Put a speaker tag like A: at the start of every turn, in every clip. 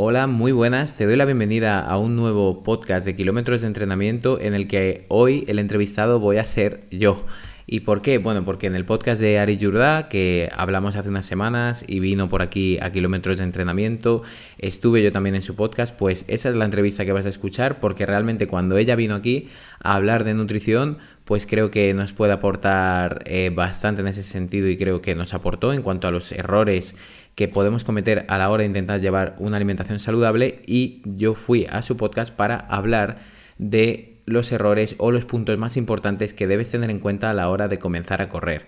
A: Hola, muy buenas. Te doy la bienvenida a un nuevo podcast de kilómetros de entrenamiento en el que hoy el entrevistado voy a ser yo. ¿Y por qué? Bueno, porque en el podcast de Ari Yurda, que hablamos hace unas semanas y vino por aquí a kilómetros de entrenamiento, estuve yo también en su podcast, pues esa es la entrevista que vas a escuchar, porque realmente cuando ella vino aquí a hablar de nutrición, pues creo que nos puede aportar eh, bastante en ese sentido y creo que nos aportó en cuanto a los errores que podemos cometer a la hora de intentar llevar una alimentación saludable y yo fui a su podcast para hablar de los errores o los puntos más importantes que debes tener en cuenta a la hora de comenzar a correr.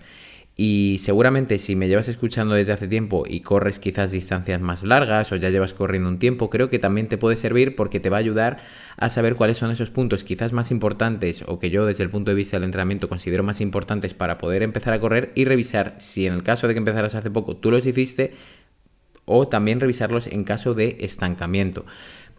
A: Y seguramente si me llevas escuchando desde hace tiempo y corres quizás distancias más largas o ya llevas corriendo un tiempo, creo que también te puede servir porque te va a ayudar a saber cuáles son esos puntos quizás más importantes o que yo desde el punto de vista del entrenamiento considero más importantes para poder empezar a correr y revisar si en el caso de que empezaras hace poco tú los hiciste, o también revisarlos en caso de estancamiento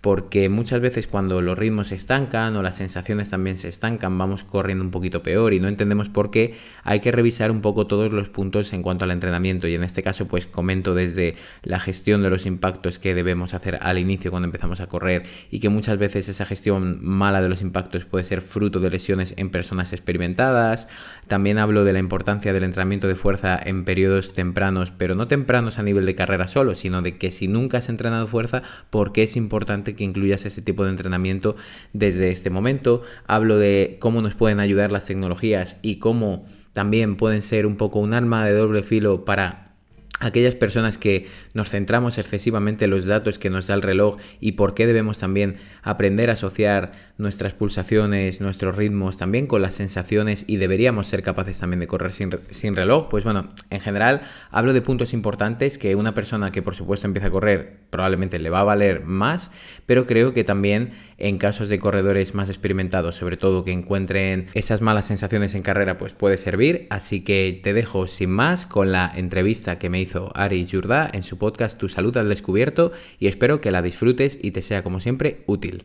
A: porque muchas veces cuando los ritmos se estancan o las sensaciones también se estancan, vamos corriendo un poquito peor y no entendemos por qué, hay que revisar un poco todos los puntos en cuanto al entrenamiento. Y en este caso pues comento desde la gestión de los impactos que debemos hacer al inicio cuando empezamos a correr y que muchas veces esa gestión mala de los impactos puede ser fruto de lesiones en personas experimentadas, también hablo de la importancia del entrenamiento de fuerza en periodos tempranos, pero no tempranos a nivel de carrera solo, sino de que si nunca has entrenado fuerza, ¿por qué es importante que incluyas ese tipo de entrenamiento desde este momento. Hablo de cómo nos pueden ayudar las tecnologías y cómo también pueden ser un poco un arma de doble filo para aquellas personas que nos centramos excesivamente en los datos que nos da el reloj y por qué debemos también aprender a asociar nuestras pulsaciones, nuestros ritmos también con las sensaciones y deberíamos ser capaces también de correr sin, sin, reloj, pues bueno, en general hablo de puntos importantes que una persona que por supuesto empieza a correr probablemente le va a valer más, pero creo que también en casos de corredores más experimentados, sobre todo que encuentren esas malas sensaciones en carrera, pues puede servir, así que te dejo sin más con la entrevista que me hizo Ari Jurda en su podcast Tu Salud al Descubierto y espero que la disfrutes y te sea como siempre útil.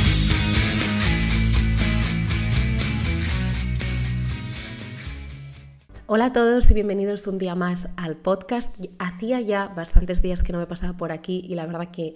B: Hola a todos y bienvenidos un día más al podcast. Hacía ya bastantes días que no me pasaba por aquí y la verdad que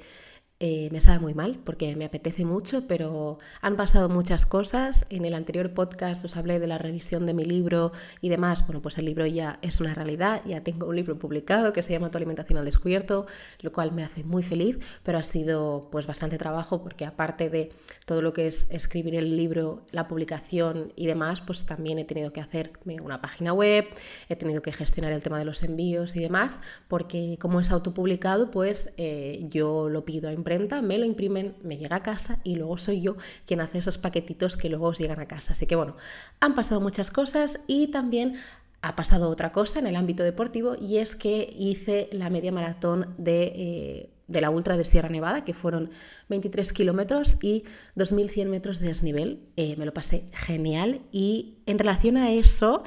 B: eh, me sabe muy mal porque me apetece mucho, pero han pasado muchas cosas. En el anterior podcast os hablé de la revisión de mi libro y demás. Bueno, pues el libro ya es una realidad, ya tengo un libro publicado que se llama Tu alimentación al descubierto, lo cual me hace muy feliz, pero ha sido pues bastante trabajo porque aparte de todo lo que es escribir el libro, la publicación y demás, pues también he tenido que hacerme una página web, he tenido que gestionar el tema de los envíos y demás, porque como es autopublicado, pues eh, yo lo pido a me lo imprimen, me llega a casa y luego soy yo quien hace esos paquetitos que luego os llegan a casa. Así que bueno, han pasado muchas cosas y también ha pasado otra cosa en el ámbito deportivo y es que hice la media maratón de, eh, de la Ultra de Sierra Nevada, que fueron 23 kilómetros y 2.100 metros de desnivel. Eh, me lo pasé genial y en relación a eso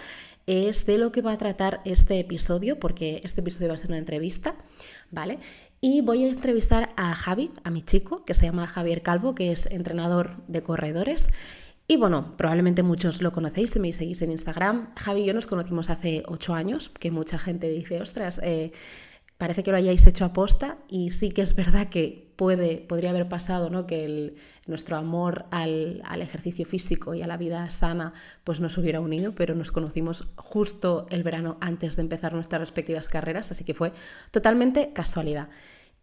B: es de lo que va a tratar este episodio, porque este episodio va a ser una entrevista, ¿vale? Y voy a entrevistar a Javi, a mi chico, que se llama Javier Calvo, que es entrenador de corredores. Y bueno, probablemente muchos lo conocéis si me seguís en Instagram. Javi y yo nos conocimos hace ocho años, que mucha gente dice, ostras, eh, parece que lo hayáis hecho a posta y sí que es verdad que puede, podría haber pasado ¿no? que nuestro amor al, al, ejercicio físico y a la vida sana pues nos hubiera unido, pero nos conocimos justo el verano antes de empezar nuestras respectivas carreras, así que fue totalmente casualidad.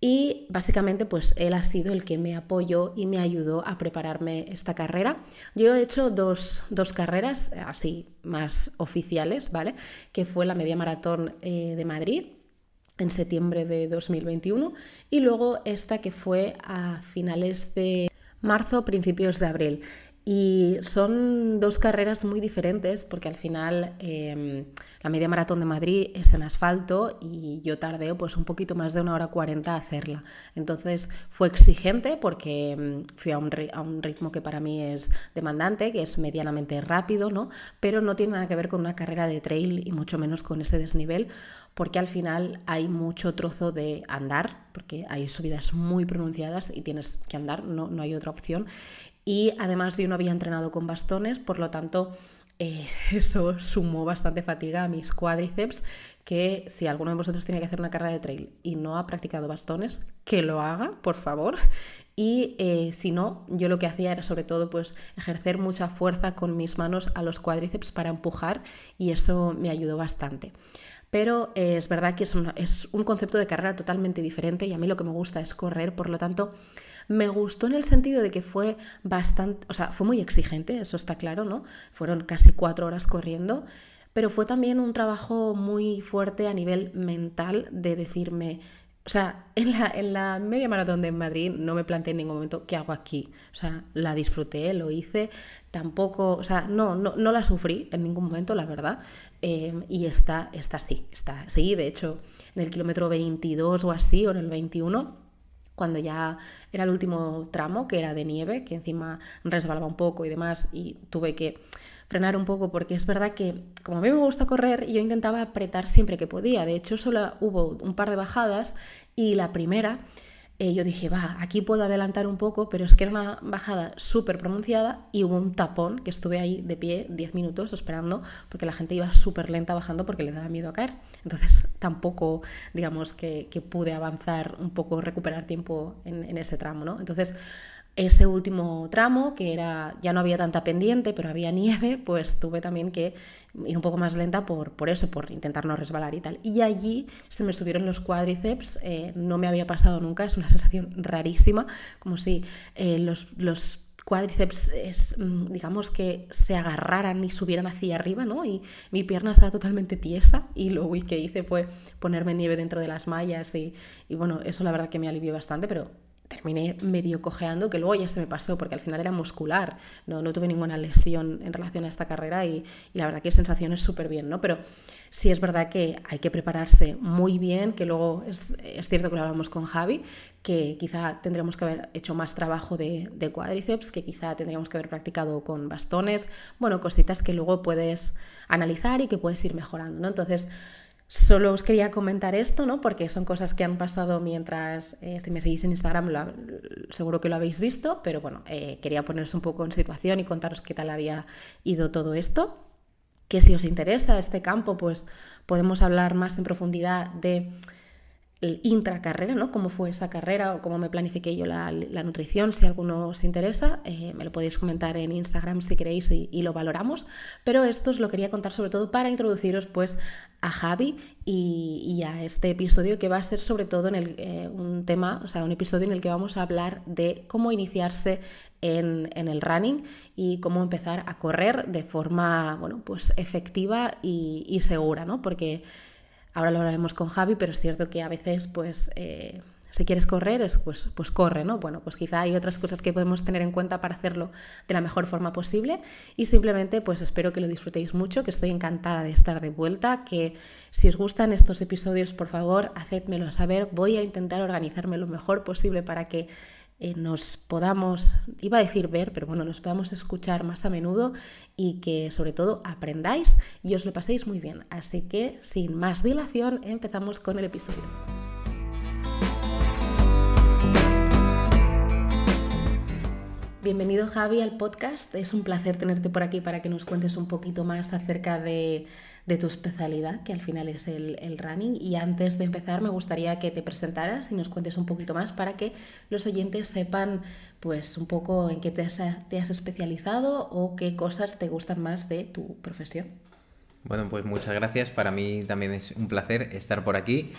B: Y básicamente pues él ha sido el que me apoyó y me ayudó a prepararme esta carrera. Yo he hecho dos, dos carreras así más oficiales, ¿vale? Que fue la media maratón eh, de Madrid en septiembre de 2021 y luego esta que fue a finales de marzo, principios de abril. Y son dos carreras muy diferentes porque al final em, la media maratón de Madrid es en asfalto y yo tardé pues un poquito más de una hora cuarenta a hacerla. Entonces fue exigente porque em, fui a un, a un, ritmo que para mí es demandante, que es medianamente rápido, ¿no? Pero no tiene nada que ver con una carrera de trail y mucho menos con ese desnivel porque al final hay mucho trozo de andar, porque hay subidas muy pronunciadas y tienes que andar, no, no hay otra opción. Y además yo no había entrenado con bastones, por lo tanto eh, eso sumó bastante fatiga a mis cuádriceps, que si alguno de vosotros tiene que hacer una carrera de trail y no ha practicado bastones, que lo haga, por favor. Y eh, si no, yo lo que hacía era sobre todo pues ejercer mucha fuerza con mis manos a los cuádriceps para empujar y eso me ayudó bastante. Pero eh, es verdad que es es un concepto de carrera totalmente diferente y a mí lo que me gusta es correr, por lo tanto me gustó en el sentido de que fue bastante, o sea, fue muy exigente, eso está claro, ¿no? Fueron casi cuatro horas corriendo, pero fue también un trabajo muy fuerte a nivel mental de decirme, o sea, en la, en la, media maratón de Madrid no me planteé en ningún momento qué hago aquí. O sea, la disfruté, lo hice, tampoco, o sea, no, no, no la sufrí en ningún momento, la verdad. Eh, y esta, esta sí, está, sí, de hecho, en el kilómetro 22 o así, o en el 21, cuando ya era el último tramo, que era de nieve, que encima resbalaba un poco y demás, y tuve que frenar un poco porque es verdad que como a mí me gusta correr, yo intentaba apretar siempre que podía. De hecho, solo hubo un par de bajadas y la primera eh, yo dije, va, aquí puedo adelantar un poco, pero es que era una bajada súper pronunciada y hubo un tapón que estuve ahí de pie 10 minutos esperando porque la gente iba súper lenta bajando porque le daba miedo a caer. Entonces tampoco, digamos, que, pude avanzar un poco, recuperar tiempo en, en ese tramo, ¿no? Entonces ese último tramo, que era ya no había tanta pendiente, pero había nieve, pues tuve también que ir un poco más lenta por, por eso, por intentar no resbalar y tal. Y allí se me subieron los cuádriceps, eh, no me había pasado nunca, es una sensación rarísima, como si eh, los, los cuádriceps, mm, digamos que se agarraran y subieran hacia arriba, ¿no? Y mi pierna estaba totalmente tiesa y lo que hice fue ponerme nieve dentro de las mallas y, y bueno, eso la verdad que me alivió bastante, pero terminé medio cojeando, que luego ya se me pasó, porque al final era muscular, no, no tuve ninguna lesión en relación a esta carrera y, la verdad que sensación es súper bien, ¿no? Pero sí es verdad que hay que prepararse muy bien, que luego es, cierto que lo hablamos con Javi, que quizá tendremos que haber hecho más trabajo de, de cuádriceps, que quizá tendríamos que haber practicado con bastones, bueno, cositas que luego puedes analizar y que puedes ir mejorando, ¿no? Entonces, Solo os quería comentar esto, ¿no? Porque son cosas que han pasado mientras, eh, si me seguís en Instagram, seguro que lo habéis visto, pero bueno, eh, quería poneros un poco en situación y contaros qué tal había ido todo esto. Que si os interesa este campo, pues podemos hablar más en profundidad de intracarrera, ¿no? Cómo fue esa carrera o cómo me planifiqué yo la, nutrición, si alguno os interesa, eh, me lo podéis comentar en Instagram si queréis y, lo valoramos, pero esto os lo quería contar sobre todo para introduciros pues a Javi y, a este episodio que va a ser sobre todo en el, eh, un tema, o sea, un episodio en el que vamos a hablar de cómo iniciarse en, en, el running y cómo empezar a correr de forma, bueno, pues efectiva y, y segura, ¿no? Porque Ahora lo hablaremos con Javi, pero es cierto que a veces, pues, eh, si quieres correr, es, pues, pues corre, ¿no? Bueno, pues quizá hay otras cosas que podemos tener en cuenta para hacerlo de la mejor forma posible y simplemente, pues espero que lo disfrutéis mucho, que estoy encantada de estar de vuelta, que si os gustan estos episodios, por favor, hacedmelo saber. Voy a intentar organizarme lo mejor posible para que eh, nos podamos, iba a decir ver, pero bueno, nos podamos escuchar más a menudo y que sobre todo aprendáis y os lo paséis muy bien. Así que sin más dilación empezamos con el episodio. Bienvenido Javi al podcast, es un placer tenerte por aquí para que nos cuentes un poquito más acerca de de tu especialidad, que al final es el, running. Y antes de empezar, me gustaría que te presentaras y nos cuentes un poquito más para que los oyentes sepan pues un poco en qué te has, te has especializado o qué cosas te gustan más de tu profesión.
A: Bueno, pues muchas gracias. Para mí también es un placer estar por aquí.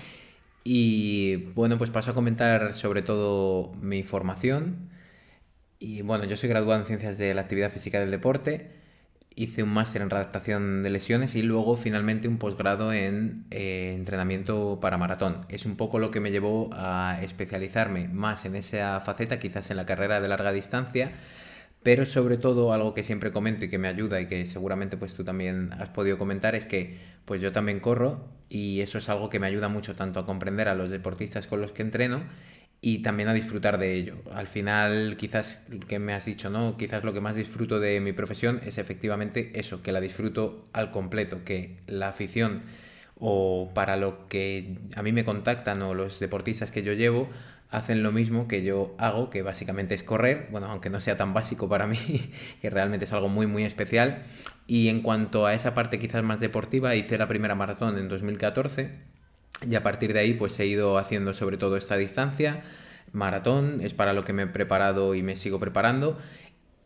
A: Y bueno, pues paso a comentar sobre todo mi formación. Y bueno, yo soy graduado en Ciencias de la Actividad Física del Deporte hice un máster en redactación de lesiones y luego finalmente un posgrado en eh, entrenamiento para maratón. Es un poco lo que me llevó a especializarme más en esa faceta, quizás en la carrera de larga distancia, pero sobre todo algo que siempre comento y que me ayuda y que seguramente pues tú también has podido comentar es que pues yo también corro y eso es algo que me ayuda mucho tanto a comprender a los deportistas con los que entreno y también a disfrutar de ello. Al final, quizás me has dicho, ¿no? Quizás lo que más disfruto de mi profesión es efectivamente eso, que la disfruto al completo, que la afición o para lo que a mí me contactan o los deportistas que yo llevo hacen lo mismo que yo hago, que básicamente es correr, bueno, aunque no sea tan básico para mí, que realmente es algo muy, muy especial. Y en cuanto a esa parte quizás más deportiva, hice la primera maratón en 2014 y a partir de ahí pues he ido haciendo sobre todo esta distancia. Maratón es para lo que me he preparado y me sigo preparando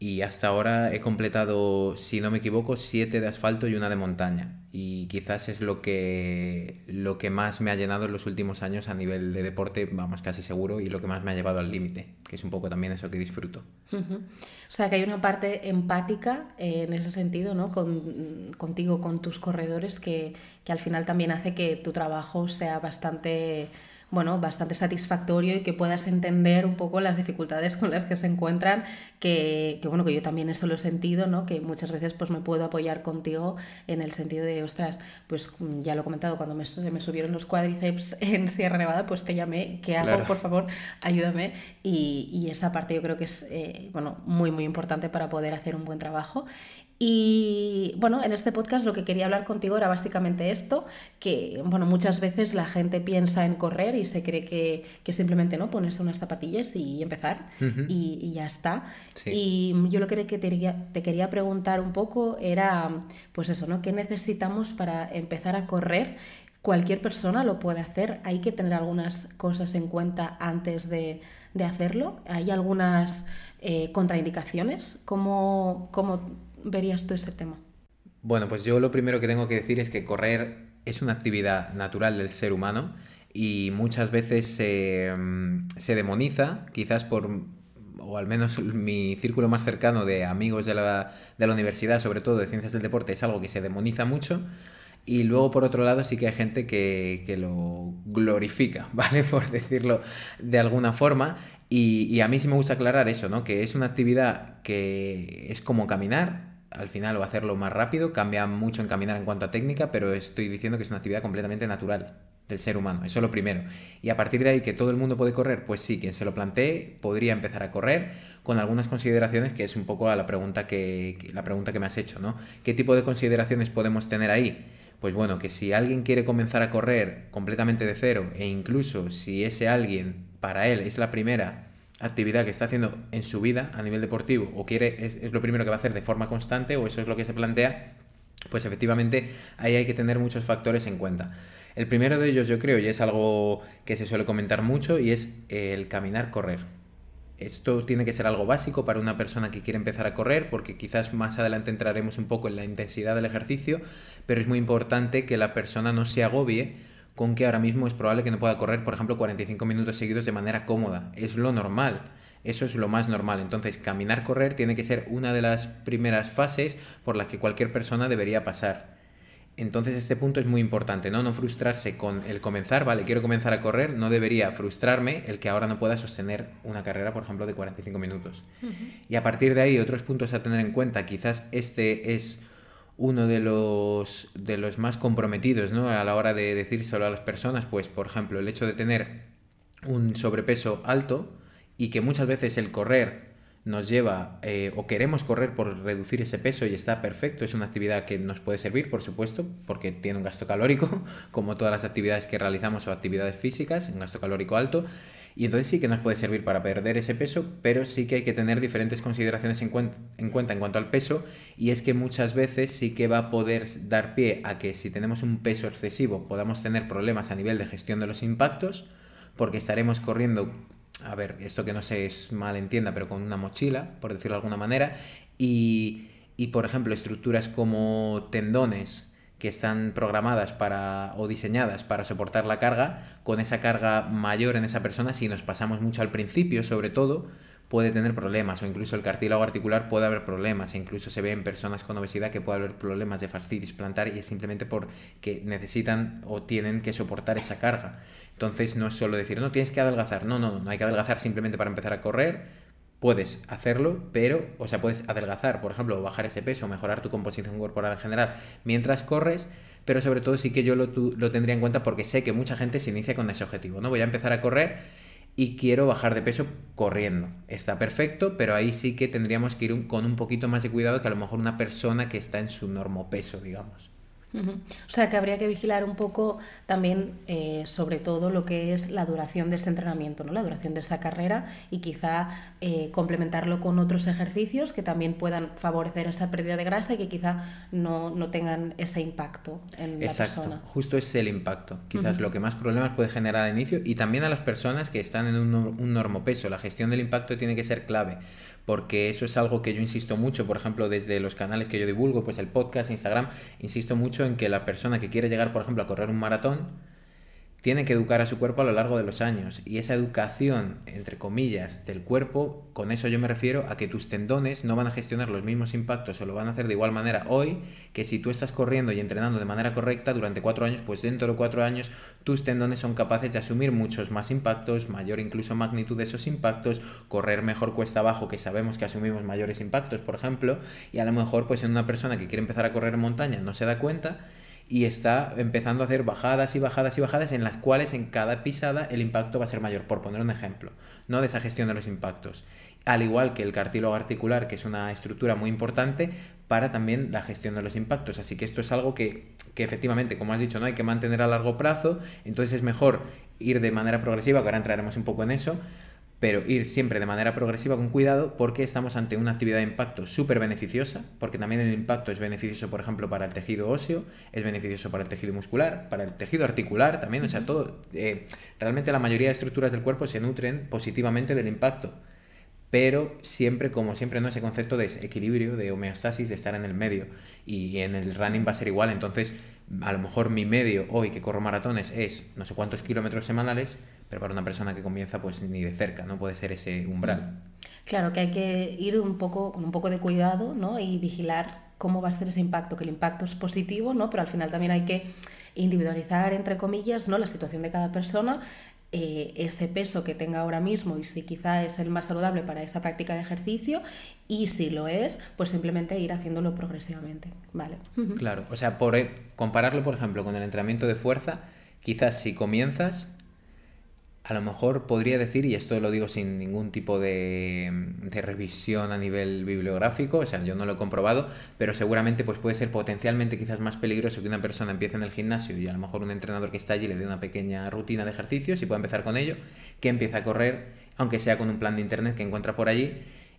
A: y hasta ahora he completado, si no me equivoco, siete de asfalto y una de montaña. Y quizás es lo que, lo que más me ha llenado en los últimos años a nivel de deporte, vamos, casi seguro, y lo que más me ha llevado al límite, que es un poco también eso que disfruto.
B: O sea, que hay una parte empática eh, en ese sentido, ¿no? Con, contigo, con tus corredores, que, que al final también hace que tu trabajo sea bastante bueno, bastante satisfactorio y que puedas entender un poco las dificultades con las que se encuentran, que, que, bueno, que yo también eso lo he sentido, ¿no? Que muchas veces pues me puedo apoyar contigo en el sentido de, ostras, pues ya lo he comentado, cuando me, me subieron los cuádriceps en Sierra Nevada, pues te llamé, ¿qué hago? Por favor, ayúdame. Y, y, esa parte yo creo que es, eh, bueno, muy, muy importante para poder hacer un buen trabajo. Y bueno, en este podcast lo que quería hablar contigo era básicamente esto, que bueno, muchas veces la gente piensa en correr y se cree que, que simplemente no ponerse unas zapatillas y empezar y, ya está. Y yo lo que te quería, te quería preguntar un poco era, pues eso, ¿no? ¿Qué necesitamos para empezar a correr? Cualquier persona lo puede hacer, hay que tener algunas cosas en cuenta antes de, de hacerlo. Hay algunas eh, contraindicaciones. ¿Cómo, ¿Cómo verías tú ese tema?
A: Bueno, pues yo lo primero que tengo que decir es que correr es una actividad natural del ser humano y muchas veces se, mm, demoniza, quizás por, o al menos mi círculo más cercano de amigos de la, de la universidad, sobre todo de ciencias del deporte, es algo que se demoniza mucho. Y luego, por otro lado, sí que hay gente que, que lo glorifica, ¿vale? Por decirlo de alguna forma. Y, y, a mí sí me gusta aclarar eso, ¿no? Que es una actividad que es como caminar, al final o hacerlo más rápido, cambia mucho en caminar en cuanto a técnica, pero estoy diciendo que es una actividad completamente natural del ser humano, eso es lo primero. Y a partir de ahí que todo el mundo puede correr, pues sí, quien se lo plantee podría empezar a correr con algunas consideraciones que es un poco la pregunta que, la pregunta que me has hecho, ¿no? ¿Qué tipo de consideraciones podemos tener ahí? Pues bueno, que si alguien quiere comenzar a correr completamente de cero e incluso si ese alguien para él es la primera actividad que está haciendo en su vida a nivel deportivo o quiere, es, lo primero que va a hacer de forma constante o eso es lo que se plantea, pues efectivamente ahí hay que tener muchos factores en cuenta. El primero de ellos yo creo, y es algo que se suele comentar mucho, y es el caminar-correr. Esto tiene que ser algo básico para una persona que quiere empezar a correr, porque quizás más adelante entraremos un poco en la intensidad del ejercicio, pero es muy importante que la persona no se agobie con que ahora mismo es probable que no pueda correr, por ejemplo, 45 minutos seguidos de manera cómoda. Es lo normal. Eso es lo más normal. Entonces, caminar, correr tiene que ser una de las primeras fases por las que cualquier persona debería pasar. Entonces, este punto es muy importante, ¿no? No frustrarse con el comenzar, vale, quiero comenzar a correr, no debería frustrarme el que ahora no pueda sostener una carrera, por ejemplo, de 45 minutos. Y a partir de ahí, otros puntos a tener en cuenta, quizás este es uno de los, de los más comprometidos ¿no? a la hora de decírselo a las personas, pues por ejemplo el hecho de tener un sobrepeso alto y que muchas veces el correr nos lleva eh, o queremos correr por reducir ese peso y está perfecto, es una actividad que nos puede servir, por supuesto, porque tiene un gasto calórico, como todas las actividades que realizamos o actividades físicas, un gasto calórico alto, y entonces sí que nos puede servir para perder ese peso, pero sí que hay que tener diferentes consideraciones en, cuenta en cuanto al peso y es que muchas veces sí que va a poder dar pie a que si tenemos un peso excesivo podamos tener problemas a nivel de gestión de los impactos porque estaremos corriendo, a ver, esto que no se mal entienda, pero con una mochila, por decirlo de alguna manera, y, y por ejemplo estructuras como tendones, que están programadas para o diseñadas para soportar la carga, con esa carga mayor en esa persona, si nos pasamos mucho al principio, sobre todo, puede tener problemas, o incluso el cartílago articular puede haber problemas, e incluso se ve en personas con obesidad que puede haber problemas de fascitis plantar y es simplemente porque necesitan o tienen que soportar esa carga. Entonces no es solo decir, no, tienes que adelgazar, no, no, no hay que adelgazar simplemente para empezar a correr, puedes hacerlo, pero, o sea, puedes adelgazar, por ejemplo, bajar ese peso, mejorar tu composición corporal en general mientras corres, pero sobre todo sí que yo lo, lo tendría en cuenta porque sé que mucha gente se inicia con ese objetivo, ¿no? Voy a empezar a correr y quiero bajar de peso corriendo. Está perfecto, pero ahí sí que tendríamos que ir con un poquito más de cuidado que a lo mejor una persona que está en su peso, digamos.
B: O sea que habría que vigilar un poco también eh, sobre todo lo que es la duración de este entrenamiento, ¿no? la duración de esa carrera y quizá eh, complementarlo con otros ejercicios que también puedan favorecer esa pérdida de grasa y que quizá no, tengan ese impacto en
A: la
B: persona.
A: Justo es el impacto, quizás lo que más problemas puede generar al inicio y también a las personas que están en un, un normopeso. La gestión del impacto tiene que ser clave porque eso es algo que yo insisto mucho, por ejemplo, desde los canales que yo divulgo, pues el podcast, Instagram, insisto mucho en que la persona que quiere llegar, por ejemplo, a correr un maratón, tiene que educar a su cuerpo a lo largo de los años. Y esa educación, entre comillas, del cuerpo, con eso yo me refiero a que tus tendones no van a gestionar los mismos impactos o lo van a hacer de igual manera hoy que si tú estás corriendo y entrenando de manera correcta durante cuatro años, pues dentro de cuatro años tus tendones son capaces de asumir muchos más impactos, mayor incluso magnitud de esos impactos, correr mejor cuesta abajo, que sabemos que asumimos mayores impactos, por ejemplo, y a lo mejor pues en una persona que quiere empezar a correr en montaña no se da cuenta y está empezando a hacer bajadas y bajadas y bajadas en las cuales en cada pisada el impacto va a ser mayor, por poner un ejemplo, no de esa gestión de los impactos. Al igual que el cartílago articular, que es una estructura muy importante para también la gestión de los impactos. Así que esto es algo que, que efectivamente, como has dicho, no hay que mantener a largo plazo, entonces es mejor ir de manera progresiva, que ahora entraremos un poco en eso, pero ir siempre de manera progresiva con cuidado porque estamos ante una actividad de impacto súper beneficiosa, porque también el impacto es beneficioso, por ejemplo, para el tejido óseo, es beneficioso para el tejido muscular, para el tejido articular también, o sea, todo, eh, realmente la mayoría de estructuras del cuerpo se nutren positivamente del impacto, pero siempre, como siempre, no ese concepto de equilibrio, de homeostasis, de estar en el medio, y en el running va a ser igual, entonces a lo mejor mi medio hoy que corro maratones es no sé cuántos kilómetros semanales, pero para una persona que comienza pues ni de cerca, no puede ser ese umbral.
B: Claro, que hay que ir un poco con un poco de cuidado, ¿no? Y vigilar cómo va a ser ese impacto, que el impacto es positivo, ¿no? Pero al final también hay que individualizar, entre comillas, ¿no? La situación de cada persona, eh, ese peso que tenga ahora mismo y si quizá es el más saludable para esa práctica de ejercicio y si lo es, pues simplemente ir haciéndolo progresivamente, ¿vale?
A: Claro, o sea, por e, compararlo, por ejemplo, con el entrenamiento de fuerza, quizás si comienzas a lo mejor podría decir, y esto lo digo sin ningún tipo de, revisión a nivel bibliográfico, o sea, yo no lo he comprobado, pero seguramente pues puede ser potencialmente quizás más peligroso que una persona empiece en el gimnasio y a lo mejor un entrenador que está allí le dé una pequeña rutina de ejercicios y pueda empezar con ello, que empiece a correr, aunque sea con un plan de internet que encuentra por allí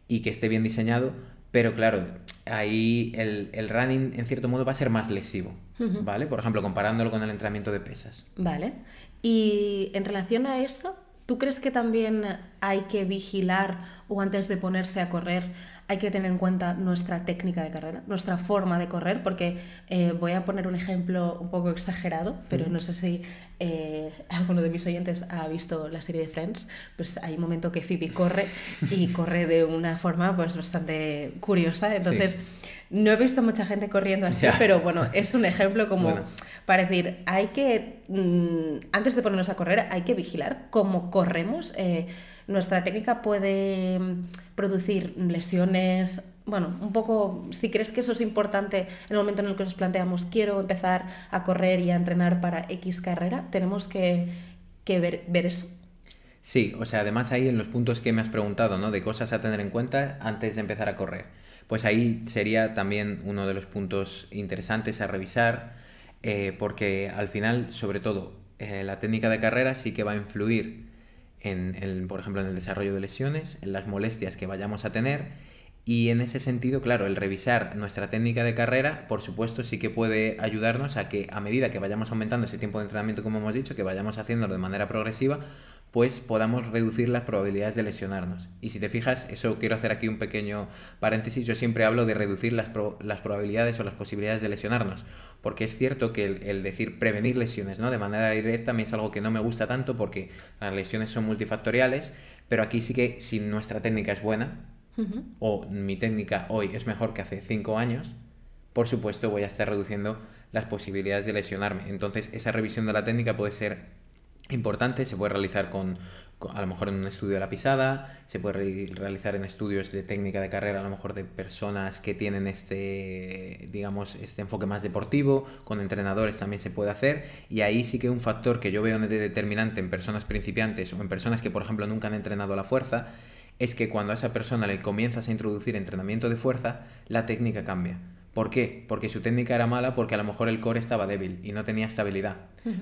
A: y que esté bien diseñado, pero claro, ahí el, el running en cierto modo va a ser más lesivo, ¿vale? Por ejemplo, comparándolo con el entrenamiento de pesas.
B: Vale. Y en relación a eso, ¿tú crees que también hay que vigilar o antes de ponerse a correr hay que tener en cuenta nuestra técnica de carrera, nuestra forma de correr? Porque eh, voy a poner un ejemplo un poco exagerado, pero no sé si eh, alguno de mis oyentes ha visto la serie de Friends, pues hay un momento que Phoebe corre y corre de una forma pues bastante curiosa, entonces... No he visto mucha gente corriendo así, pero bueno, es un ejemplo como para decir, hay que, mm, antes de ponernos a correr, hay que vigilar cómo corremos. Eh, nuestra técnica puede mm, producir lesiones. Bueno, un poco, si crees que eso es importante en el momento en el que nos planteamos, quiero empezar a correr y a entrenar para X carrera, tenemos que, ver, ver eso.
A: Sí, o sea, además ahí en los puntos que me has preguntado, ¿no? De cosas a tener en cuenta antes de empezar a correr pues ahí sería también uno de los puntos interesantes a revisar, eh, porque al final, sobre todo, eh, la técnica de carrera sí que va a influir en, por ejemplo, en el desarrollo de lesiones, en las molestias que vayamos a tener. Y en ese sentido, claro, el revisar nuestra técnica de carrera, por supuesto, sí que puede ayudarnos a que a medida que vayamos aumentando ese tiempo de entrenamiento, como hemos dicho, que vayamos haciéndolo de manera progresiva, pues podamos reducir las probabilidades de lesionarnos. Y si te fijas, eso quiero hacer aquí un pequeño paréntesis, yo siempre hablo de reducir las, las probabilidades o las posibilidades de lesionarnos, porque es cierto que el, decir prevenir lesiones ¿no? de manera directa a mí es algo que no me gusta tanto porque las lesiones son multifactoriales, pero aquí sí que si nuestra técnica es buena, o mi técnica hoy es mejor que hace 5 años, por supuesto voy a estar reduciendo las posibilidades de lesionarme. Entonces esa revisión de la técnica puede ser importante, se puede realizar con, a lo mejor en un estudio de la pisada, se puede realizar en estudios de técnica de carrera, a lo mejor de personas que tienen este, digamos, este enfoque más deportivo, con entrenadores también se puede hacer, y ahí sí que un factor que yo veo determinante en personas principiantes o en personas que, por ejemplo, nunca han entrenado la fuerza, es que cuando a esa persona le comienzas a introducir entrenamiento de fuerza, la técnica cambia. ¿Por qué? Porque su técnica era mala porque a lo mejor el core estaba débil y no tenía estabilidad.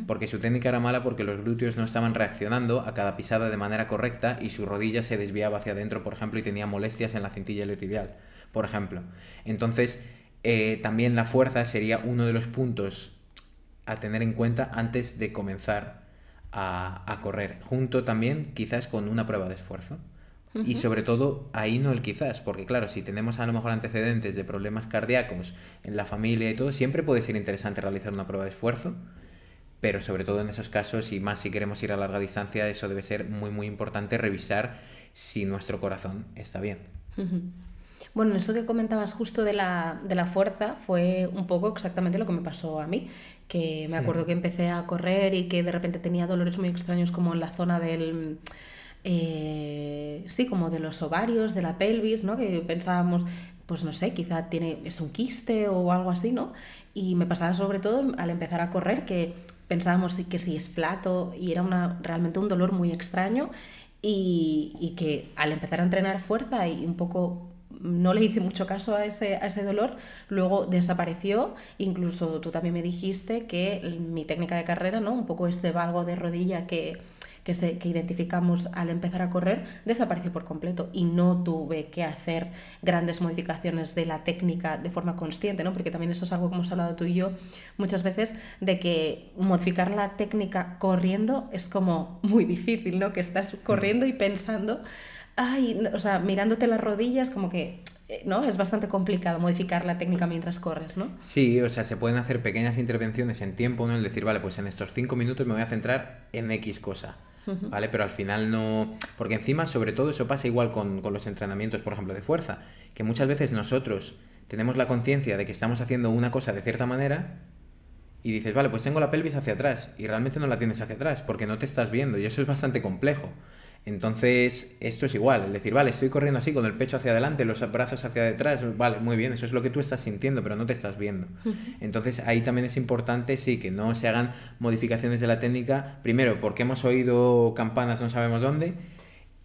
A: Porque su técnica era mala porque los glúteos no estaban reaccionando a cada pisada de manera correcta y su rodilla se desviaba hacia adentro, por ejemplo, y tenía molestias en la cintilla iliotibial, por ejemplo. Entonces, eh, también la fuerza sería uno de los puntos a tener en cuenta antes de comenzar a correr, junto también quizás con una prueba de esfuerzo. Y sobre todo, ahí no el quizás, porque claro, si tenemos a lo mejor antecedentes de problemas cardíacos en la familia y todo, siempre puede ser interesante realizar una prueba de esfuerzo, pero sobre todo en esos casos, y más si queremos ir a larga distancia, eso debe ser muy, muy importante revisar si nuestro corazón está bien.
B: Bueno, eso que comentabas justo de la, de la, fuerza fue un poco exactamente lo que me pasó a mí, que me acuerdo que empecé a correr y que de repente tenía dolores muy extraños como en la zona del eh, sí, como de los ovarios, de la pelvis, ¿no? Que pensábamos, pues no sé, quizá tiene, es un quiste o algo así, ¿no? Y me pasaba sobre todo al empezar a correr que pensábamos que si es flato y era una, realmente un dolor muy extraño y, y, que al empezar a entrenar fuerza y un poco no le hice mucho caso a ese, a ese dolor, luego desapareció, incluso tú también me dijiste que mi técnica de carrera, ¿no? Un poco este valgo de rodilla que, que, identificamos al empezar a correr desapareció por completo y no tuve que hacer grandes modificaciones de la técnica de forma consciente, ¿no? porque también eso es algo que hemos hablado tú y yo muchas veces, de que modificar la técnica corriendo es como muy difícil, ¿no? que estás corriendo y pensando, ay, o sea, mirándote las rodillas como que eh, ¿no? Es bastante complicado modificar la técnica mientras corres, ¿no?
A: Sí, o sea, se pueden hacer pequeñas intervenciones en tiempo, ¿no? El decir, vale, pues en estos cinco minutos me voy a centrar en X cosa. ¿Vale? Pero al final no... Porque encima, sobre todo, eso pasa igual con, con los entrenamientos, por ejemplo, de fuerza, que muchas veces nosotros tenemos la conciencia de que estamos haciendo una cosa de cierta manera y dices, vale, pues tengo la pelvis hacia atrás y realmente no la tienes hacia atrás porque no te estás viendo y eso es bastante complejo. Entonces, esto es igual, es decir, vale, estoy corriendo así con el pecho hacia adelante, los brazos hacia detrás, vale, muy bien, eso es lo que tú estás sintiendo, pero no te estás viendo. Entonces, ahí también es importante, sí, que no se hagan modificaciones de la técnica, primero, porque hemos oído campanas no sabemos dónde,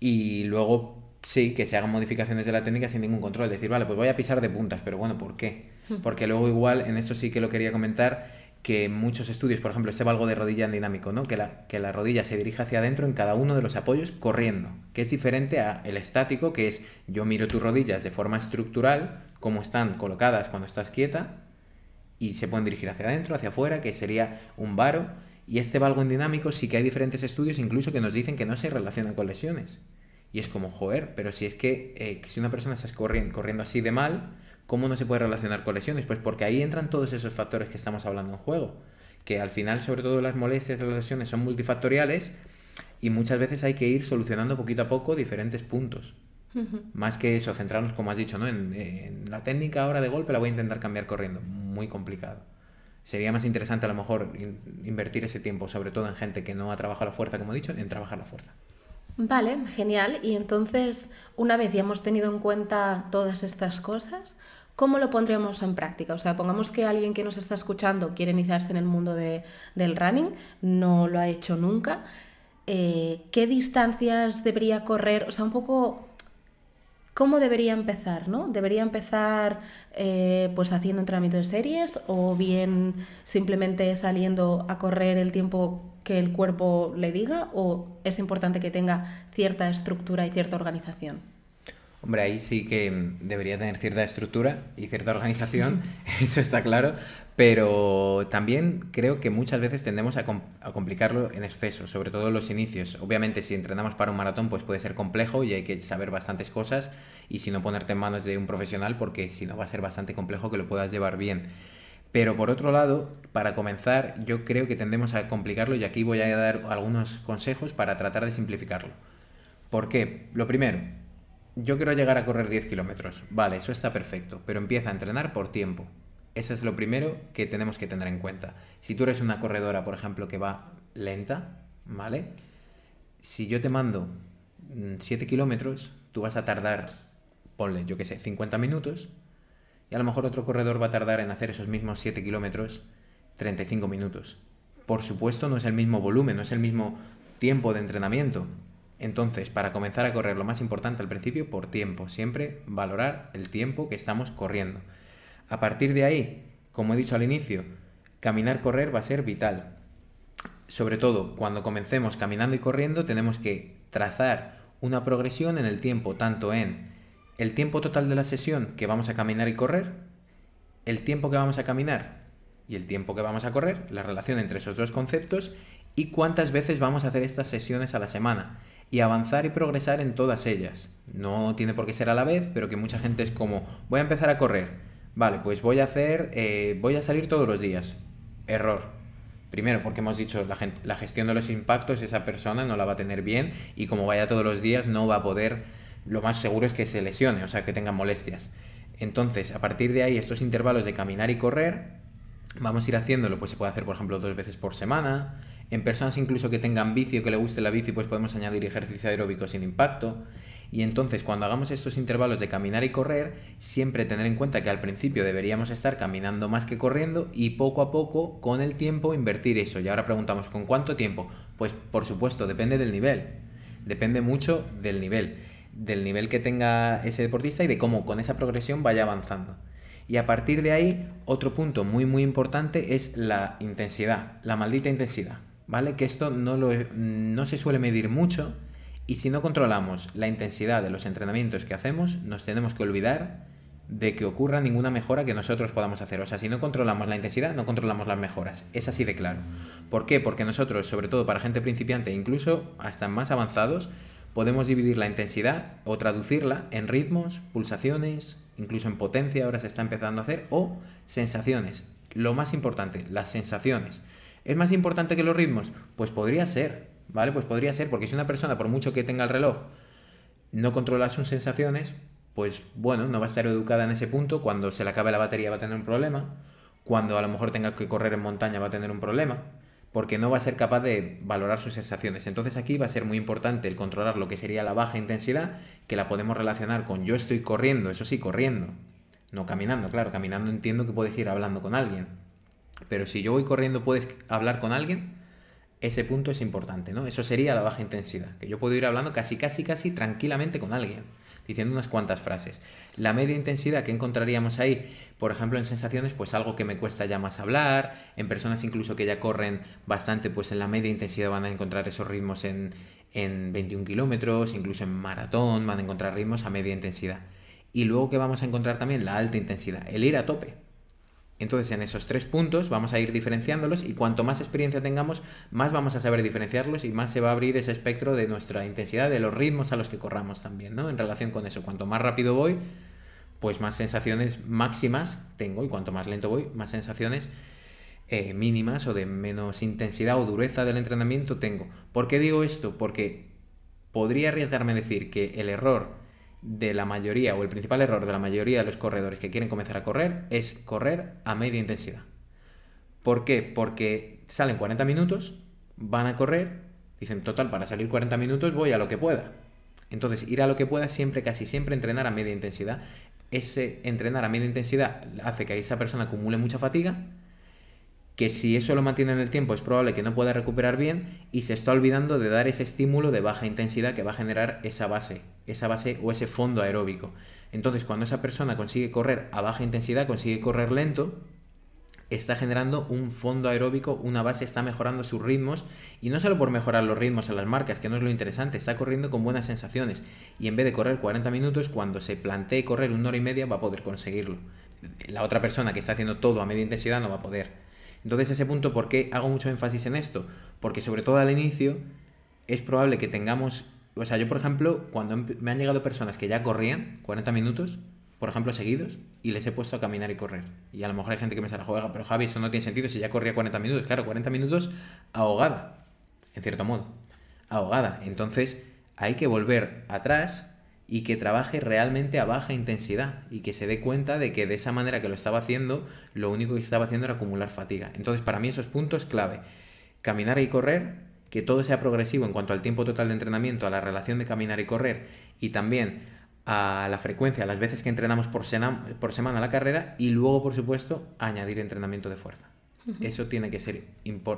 A: y luego, sí, que se hagan modificaciones de la técnica sin ningún control, es decir, vale, pues voy a pisar de puntas, pero bueno, ¿por qué? Porque luego igual, en esto sí que lo quería comentar, que muchos estudios, por ejemplo, este valgo de rodilla en dinámico, ¿no? que, la, que la rodilla se dirige hacia adentro en cada uno de los apoyos corriendo, que es diferente a el estático, que es yo miro tus rodillas de forma estructural, como están colocadas cuando estás quieta, y se pueden dirigir hacia adentro, hacia afuera, que sería un varo, y este valgo en dinámico sí que hay diferentes estudios incluso que nos dicen que no se relaciona con lesiones. Y es como, joder, pero si es que, eh, si una persona está corriendo, corriendo así de mal, ¿Cómo no se puede relacionar con lesiones? Pues porque ahí entran todos esos factores que estamos hablando en juego. Que al final, sobre todo las molestias de las lesiones son multifactoriales y muchas veces hay que ir solucionando poquito a poco diferentes puntos. Más que eso, centrarnos, como has dicho, ¿no? En, la técnica ahora de golpe la voy a intentar cambiar corriendo. Muy complicado. Sería más interesante a lo mejor invertir ese tiempo, sobre todo en gente que no ha trabajado la fuerza, como he dicho, en trabajar la fuerza.
B: Vale, genial. Y entonces, una vez ya hemos tenido en cuenta todas estas cosas, ¿cómo lo pondríamos en práctica? O sea, pongamos que alguien que nos está escuchando quiere iniciarse en el mundo del running, no lo ha hecho nunca. Eh, ¿Qué distancias debería correr? O sea, un poco ¿Cómo debería empezar? ¿no? ¿Debería empezar eh, pues haciendo entrenamiento de series o bien simplemente saliendo a correr el tiempo que el cuerpo le diga o es importante que tenga cierta estructura y cierta organización?
A: Hombre, ahí sí que debería tener cierta estructura y cierta organización, eso está claro, pero también creo que muchas veces tendemos a, complicarlo en exceso, sobre todo los inicios. Obviamente si entrenamos para un maratón pues puede ser complejo y hay que saber bastantes cosas y si no ponerte en manos de un profesional porque si no va a ser bastante complejo que lo puedas llevar bien. Pero por otro lado, para comenzar, yo creo que tendemos a complicarlo y aquí voy a dar algunos consejos para tratar de simplificarlo. ¿Por qué? Lo primero, yo quiero llegar a correr 10 kilómetros. Vale, eso está perfecto, pero empieza a entrenar por tiempo. Eso es lo primero que tenemos que tener en cuenta. Si tú eres una corredora, por ejemplo, que va lenta, ¿vale? si yo te mando 7 mm, kilómetros, tú vas a tardar, ponle, yo qué sé, 50 minutos, a lo mejor otro corredor va a tardar en hacer esos mismos 7 kilómetros 35 minutos. Por supuesto, no es el mismo volumen, no es el mismo tiempo de entrenamiento. Entonces, para comenzar a correr, lo más importante al principio, por tiempo. Siempre valorar el tiempo que estamos corriendo. A partir de ahí, como he dicho al inicio, caminar, correr va a ser vital. Sobre todo, cuando comencemos caminando y corriendo, tenemos que trazar una progresión en el tiempo, tanto en el tiempo total de la sesión que vamos a caminar y correr, el tiempo que vamos a caminar y el tiempo que vamos a correr, la relación entre esos dos conceptos y cuántas veces vamos a hacer estas sesiones a la semana y avanzar y progresar en todas ellas. No tiene por qué ser a la vez, pero que mucha gente es como, voy a empezar a correr. Vale, pues voy a hacer, eh, voy a salir todos los días. Error. Primero, porque hemos dicho, la, la gestión de los impactos, esa persona no la va a tener bien y como vaya todos los días no va a poder, lo más seguro es que se lesione, o sea, que tenga molestias. Entonces, a partir de ahí, estos intervalos de caminar y correr, vamos a ir haciéndolo, pues se puede hacer, por ejemplo, dos veces por semana. En personas incluso que tengan vicio, que le guste la bici, pues podemos añadir ejercicio aeróbico sin impacto. Y entonces cuando hagamos estos intervalos de caminar y correr, siempre tener en cuenta que al principio deberíamos estar caminando más que corriendo y poco a poco, con el tiempo, invertir eso. Y ahora preguntamos, ¿con cuánto tiempo? Pues por supuesto, depende del nivel. Depende mucho del nivel. Del nivel que tenga ese deportista y de cómo con esa progresión vaya avanzando. Y a partir de ahí, otro punto muy muy importante es la intensidad, la maldita intensidad, ¿vale? Que esto no, lo, no se suele medir mucho y si no controlamos la intensidad de los entrenamientos que hacemos, nos tenemos que olvidar de que ocurra ninguna mejora que nosotros podamos hacer. O sea, si no controlamos la intensidad, no controlamos las mejoras. Es así de claro. ¿Por qué? Porque nosotros, sobre todo para gente principiante, incluso hasta más avanzados, podemos dividir la intensidad o traducirla en ritmos, pulsaciones, incluso en potencia ahora se está empezando a hacer, o sensaciones. Lo más importante, las sensaciones. ¿Es más importante que los ritmos? Pues podría ser, ¿vale? Pues podría ser, porque si una persona, por mucho que tenga el reloj, no controla sus sensaciones, pues bueno, no va a estar educada en ese punto, cuando se le acabe la batería va a tener un problema, cuando a lo mejor tenga que correr en montaña va a tener un problema, porque no va a ser capaz de valorar sus sensaciones. Entonces aquí va a ser muy importante el controlar lo que sería la baja intensidad, que la podemos relacionar con yo estoy corriendo, eso sí, corriendo, no caminando, claro, caminando entiendo que puedes ir hablando con alguien, pero si yo voy corriendo puedes hablar con alguien, ese punto es importante, ¿no? Eso sería la baja intensidad, que yo puedo ir hablando casi, casi, casi tranquilamente con alguien diciendo unas cuantas frases. La media intensidad que encontraríamos ahí, por ejemplo, en sensaciones, pues algo que me cuesta ya más hablar, en personas incluso que ya corren bastante, pues en la media intensidad van a encontrar esos ritmos en, en 21 kilómetros, incluso en maratón van a encontrar ritmos a media intensidad. Y luego que vamos a encontrar también la alta intensidad, el ir a tope. Entonces en esos tres puntos vamos a ir diferenciándolos y cuanto más experiencia tengamos, más vamos a saber diferenciarlos y más se va a abrir ese espectro de nuestra intensidad, de los ritmos a los que corramos también, ¿no? En relación con eso, cuanto más rápido voy, pues más sensaciones máximas tengo y cuanto más lento voy, más sensaciones eh, mínimas o de menos intensidad o dureza del entrenamiento tengo. ¿Por qué digo esto? Porque podría arriesgarme a decir que el error de la mayoría, o el principal error de la mayoría de los corredores que quieren comenzar a correr, es correr a media intensidad. ¿Por qué? Porque salen 40 minutos, van a correr, dicen, total, para salir 40 minutos voy a lo que pueda. Entonces, ir a lo que pueda siempre, casi siempre entrenar a media intensidad. Ese entrenar a media intensidad hace que esa persona acumule mucha fatiga, que si eso lo mantiene en el tiempo es probable que no pueda recuperar bien y se está olvidando de dar ese estímulo de baja intensidad que va a generar esa base, esa base o ese fondo aeróbico. Entonces, cuando esa persona consigue correr a baja intensidad, consigue correr lento, está generando un fondo aeróbico, una base, está mejorando sus ritmos y no solo por mejorar los ritmos en las marcas, que no es lo interesante, está corriendo con buenas sensaciones y en vez de correr 40 minutos, cuando se plantee correr una hora y media va a poder conseguirlo. La otra persona que está haciendo todo a media intensidad no va a poder. Entonces ese punto, ¿por qué hago mucho énfasis en esto? Porque sobre todo al inicio es probable que tengamos, o sea, yo por ejemplo, cuando me han llegado personas que ya corrían 40 minutos, por ejemplo, seguidos, y les he puesto a caminar y correr. Y a lo mejor hay gente que me sale, juega, pero Javi, eso no tiene sentido si ya corría 40 minutos. Claro, 40 minutos ahogada, en cierto modo, ahogada. Entonces hay que volver atrás y que trabaje realmente a baja intensidad y que se dé cuenta de que de esa manera que lo estaba haciendo, lo único que estaba haciendo era acumular fatiga. Entonces, para mí esos puntos clave. Caminar y correr, que todo sea progresivo en cuanto al tiempo total de entrenamiento, a la relación de caminar y correr y también a la frecuencia, a las veces que entrenamos por, por semana la carrera y luego, por supuesto, añadir entrenamiento de fuerza. Eso tiene que ser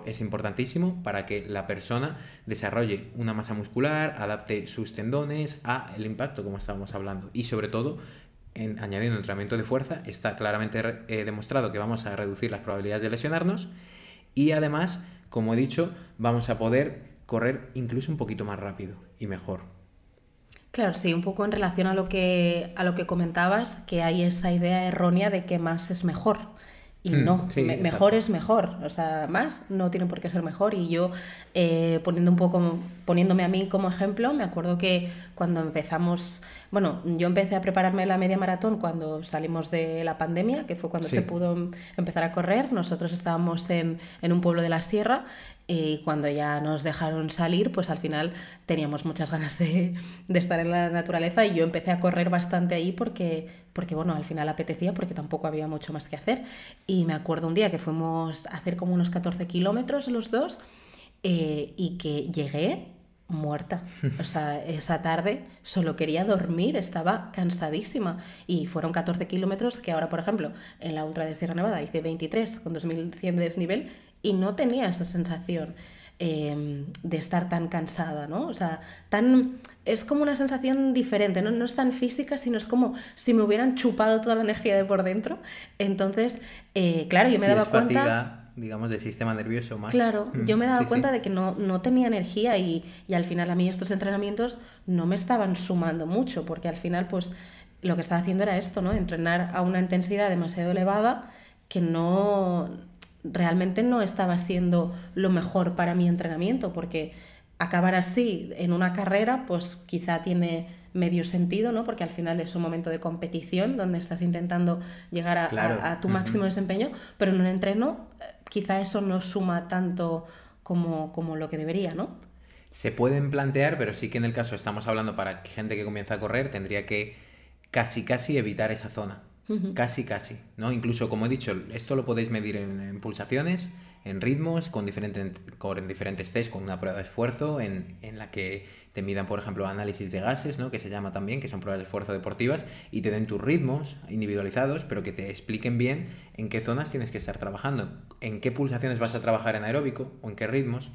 A: es importantísimo para que la persona desarrolle una masa muscular, adapte sus tendones a el impacto, como estábamos hablando, y sobre todo en añadiendo entrenamiento de fuerza está claramente eh, demostrado que vamos a reducir las probabilidades de lesionarnos y además, como he dicho, vamos a poder correr incluso un poquito más rápido y mejor.
B: Claro, sí, un poco en relación a lo que a lo que comentabas, que hay esa idea errónea de que más es mejor. Y hmm, no, mejor es mejor. O sea, más no tiene por qué ser mejor. Y yo, eh, poniendo un poco, poniéndome a mí como ejemplo, me acuerdo que cuando empezamos, bueno, yo empecé a prepararme la media maratón cuando salimos de la pandemia, que fue cuando se pudo empezar a correr. Nosotros estábamos en, en un pueblo de la sierra y cuando ya nos dejaron salir, pues al final teníamos muchas ganas de, de, estar en la naturaleza y yo empecé a correr bastante ahí porque, porque, bueno, al final apetecía porque tampoco había mucho más que hacer. Y me acuerdo un día que fuimos a hacer como unos 14 kilómetros los dos eh, y que llegué muerta. O sea, esa tarde solo quería dormir, estaba cansadísima. Y fueron 14 kilómetros que ahora, por ejemplo, en la Ultra de Sierra Nevada hice 23 con 2100 de desnivel y no tenía esa sensación em, de estar tan cansada, ¿no? O sea, tan, es como una sensación diferente, ¿no? no es tan física, sino es como si me hubieran chupado toda la energía de por dentro. Entonces, eh, claro, yo me daba cuenta
A: digamos, del sistema nervioso más.
B: Claro, mm, yo me daba cuenta de que no, no tenía energía y, y, al final a mí estos entrenamientos no me estaban sumando mucho, porque al final, pues, lo que estaba haciendo era esto, ¿no? Entrenar a una intensidad demasiado elevada que no, realmente no estaba siendo lo mejor para mi entrenamiento, porque acabar así en una carrera, pues quizá tiene medio sentido, ¿no? Porque al final es un momento de competición donde estás intentando llegar a, tu máximo desempeño, pero en un entreno eh, quizá eso no suma tanto como, como lo que debería, ¿no?
A: Se pueden plantear, pero sí que en el caso estamos hablando para gente que comienza a correr, tendría que casi casi evitar esa zona. Casi, casi, ¿no? Incluso, como he dicho, esto lo podéis medir en, pulsaciones, en ritmos, con diferentes, con diferentes test, con una prueba de esfuerzo, en, en, la que te midan, por ejemplo, análisis de gases, ¿no? Que se llama también, que son pruebas de esfuerzo deportivas, y te den tus ritmos individualizados, pero que te expliquen bien en qué zonas tienes que estar trabajando, en qué pulsaciones vas a trabajar en aeróbico, o en qué ritmos,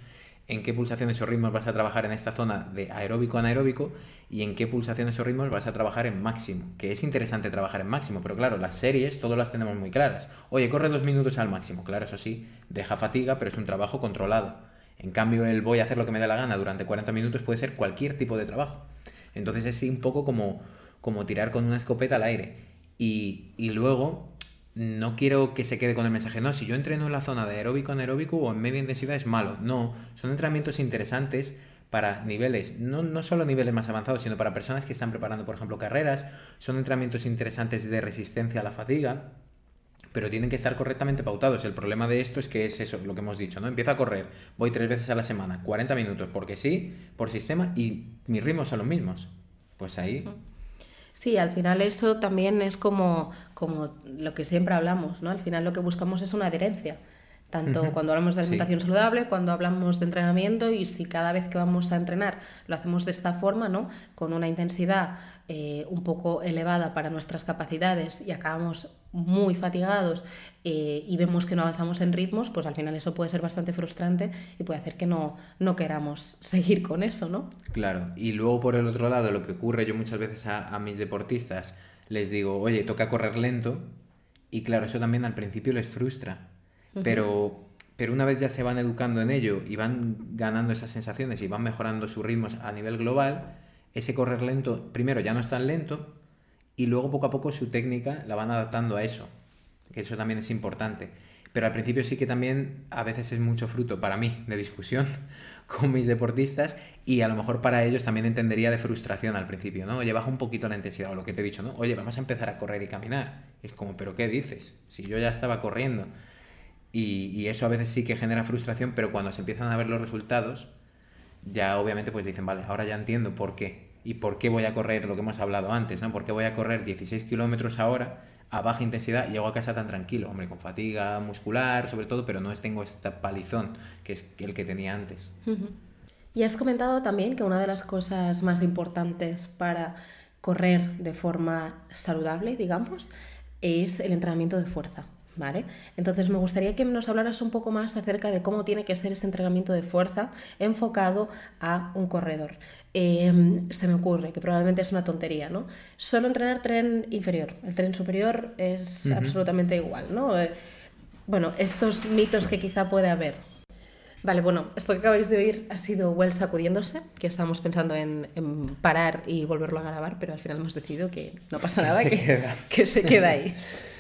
A: en qué pulsaciones o ritmos vas a trabajar en esta zona de aeróbico anaeróbico y en qué pulsaciones o ritmos vas a trabajar en máximo. Que es interesante trabajar en máximo, pero claro, las series todas las tenemos muy claras. Oye, corre dos minutos al máximo. Claro, eso sí, deja fatiga, pero es un trabajo controlado. En cambio, el voy a hacer lo que me dé la gana durante 40 minutos puede ser cualquier tipo de trabajo. Entonces es un poco como, como tirar con una escopeta al aire. Y, y luego no quiero que se quede con el mensaje, no, si yo entreno en la zona de aeróbico anaeróbico o en media intensidad es malo. No, son entrenamientos interesantes para niveles, no, no solo niveles más avanzados, sino para personas que están preparando, por ejemplo, carreras. Son entrenamientos interesantes de resistencia a la fatiga, pero tienen que estar correctamente pautados. El problema de esto es que es eso, lo que hemos dicho, ¿no? Empiezo a correr, voy tres veces a la semana, 40 minutos, porque sí, por sistema, y mis ritmos son los mismos. Pues ahí...
B: Sí, al final eso también es como, como lo que siempre hablamos, ¿no? Al final lo que buscamos es una adherencia. Tanto cuando hablamos de alimentación saludable, cuando hablamos de entrenamiento y si cada vez que vamos a entrenar lo hacemos de esta forma, ¿no? Con una intensidad eh, un poco elevada para nuestras capacidades y acabamos muy fatigados eh, y vemos que no avanzamos en ritmos, pues al final eso puede ser bastante frustrante y puede hacer que no, no queramos seguir con eso, ¿no?
A: Claro, y luego por el otro lado lo que ocurre yo muchas veces a, mis deportistas les digo, oye, toca correr lento y claro, eso también al principio les frustra, pero, pero una vez ya se van educando en ello y van ganando esas sensaciones y van mejorando sus ritmos a nivel global, ese correr lento, primero ya no es tan lento y luego poco a poco su técnica la van adaptando a eso, que eso también es importante. Pero al principio sí que también a veces es mucho fruto para mí de discusión con mis deportistas y a lo mejor para ellos también entendería de frustración al principio, ¿no? Oye, baja un poquito la intensidad o lo que te he dicho, ¿no? Oye, vamos a empezar a correr y caminar. Es como, ¿pero qué dices? Si yo ya estaba corriendo. Y, y eso a veces sí que genera frustración, pero cuando se empiezan a ver los resultados, ya obviamente pues dicen, vale, ahora ya entiendo por qué. Y por qué voy a correr lo que hemos hablado antes, ¿no? ¿Por qué voy a correr 16 kilómetros ahora a baja intensidad y llego a casa tan tranquilo? Hombre, con fatiga muscular sobre todo, pero no tengo este palizón que es el que tenía antes.
B: Y has comentado también que una de las cosas más importantes para correr de forma saludable, digamos, es el entrenamiento de fuerza. ¿Vale? Entonces me gustaría que nos hablaras un poco más acerca de cómo tiene que ser ese entrenamiento de fuerza enfocado a un corredor. Em, se me ocurre que probablemente es una tontería, ¿no? Solo entrenar tren inferior. El tren superior es absolutamente igual, ¿no? Eh, bueno, estos mitos que quizá puede haber. Vale, bueno, esto que acabáis de oír ha sido Well sacudiéndose, que estábamos pensando en, parar y volverlo a grabar, pero al final hemos decidido que no pasa nada, que, que, se queda ahí.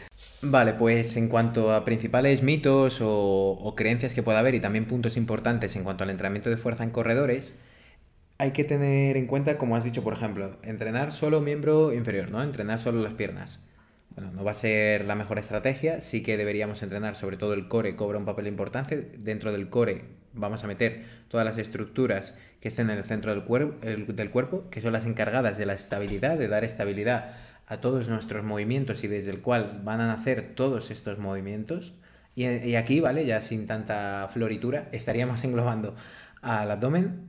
A: Vale, pues en cuanto a principales mitos o, creencias que pueda haber y también puntos importantes en cuanto al entrenamiento de fuerza en corredores, hay que tener en cuenta, como has dicho, por ejemplo, entrenar solo miembro inferior, ¿no? Entrenar solo las piernas. Bueno, no va a ser la mejor estrategia, sí que deberíamos entrenar, sobre todo el core cobra un papel importante. Dentro del core vamos a meter todas las estructuras que estén en el centro del, del cuerpo, que son las encargadas de la estabilidad, de dar estabilidad a todos nuestros movimientos y desde el cual van a nacer todos estos movimientos. Y, aquí, ¿vale? Ya sin tanta floritura, estaríamos englobando al abdomen,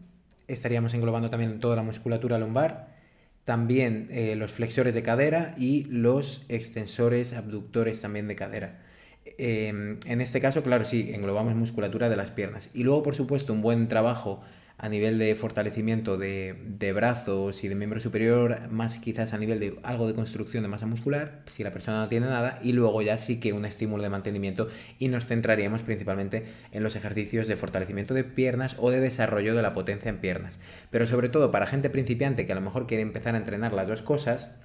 A: estaríamos englobando también toda la musculatura lumbar, también eh, los flexores de cadera y los extensores abductores también de cadera. Em, en este caso, claro, sí, englobamos musculatura de las piernas. Y luego, por supuesto, un buen trabajo a nivel de fortalecimiento de, brazos y de miembro superior, más quizás a nivel de algo de construcción de masa muscular, si la persona no tiene nada, y luego ya sí que un estímulo de mantenimiento y nos centraríamos principalmente en los ejercicios de fortalecimiento de piernas o de desarrollo de la potencia en piernas. Pero sobre todo para gente principiante que a lo mejor quiere empezar a entrenar las dos cosas,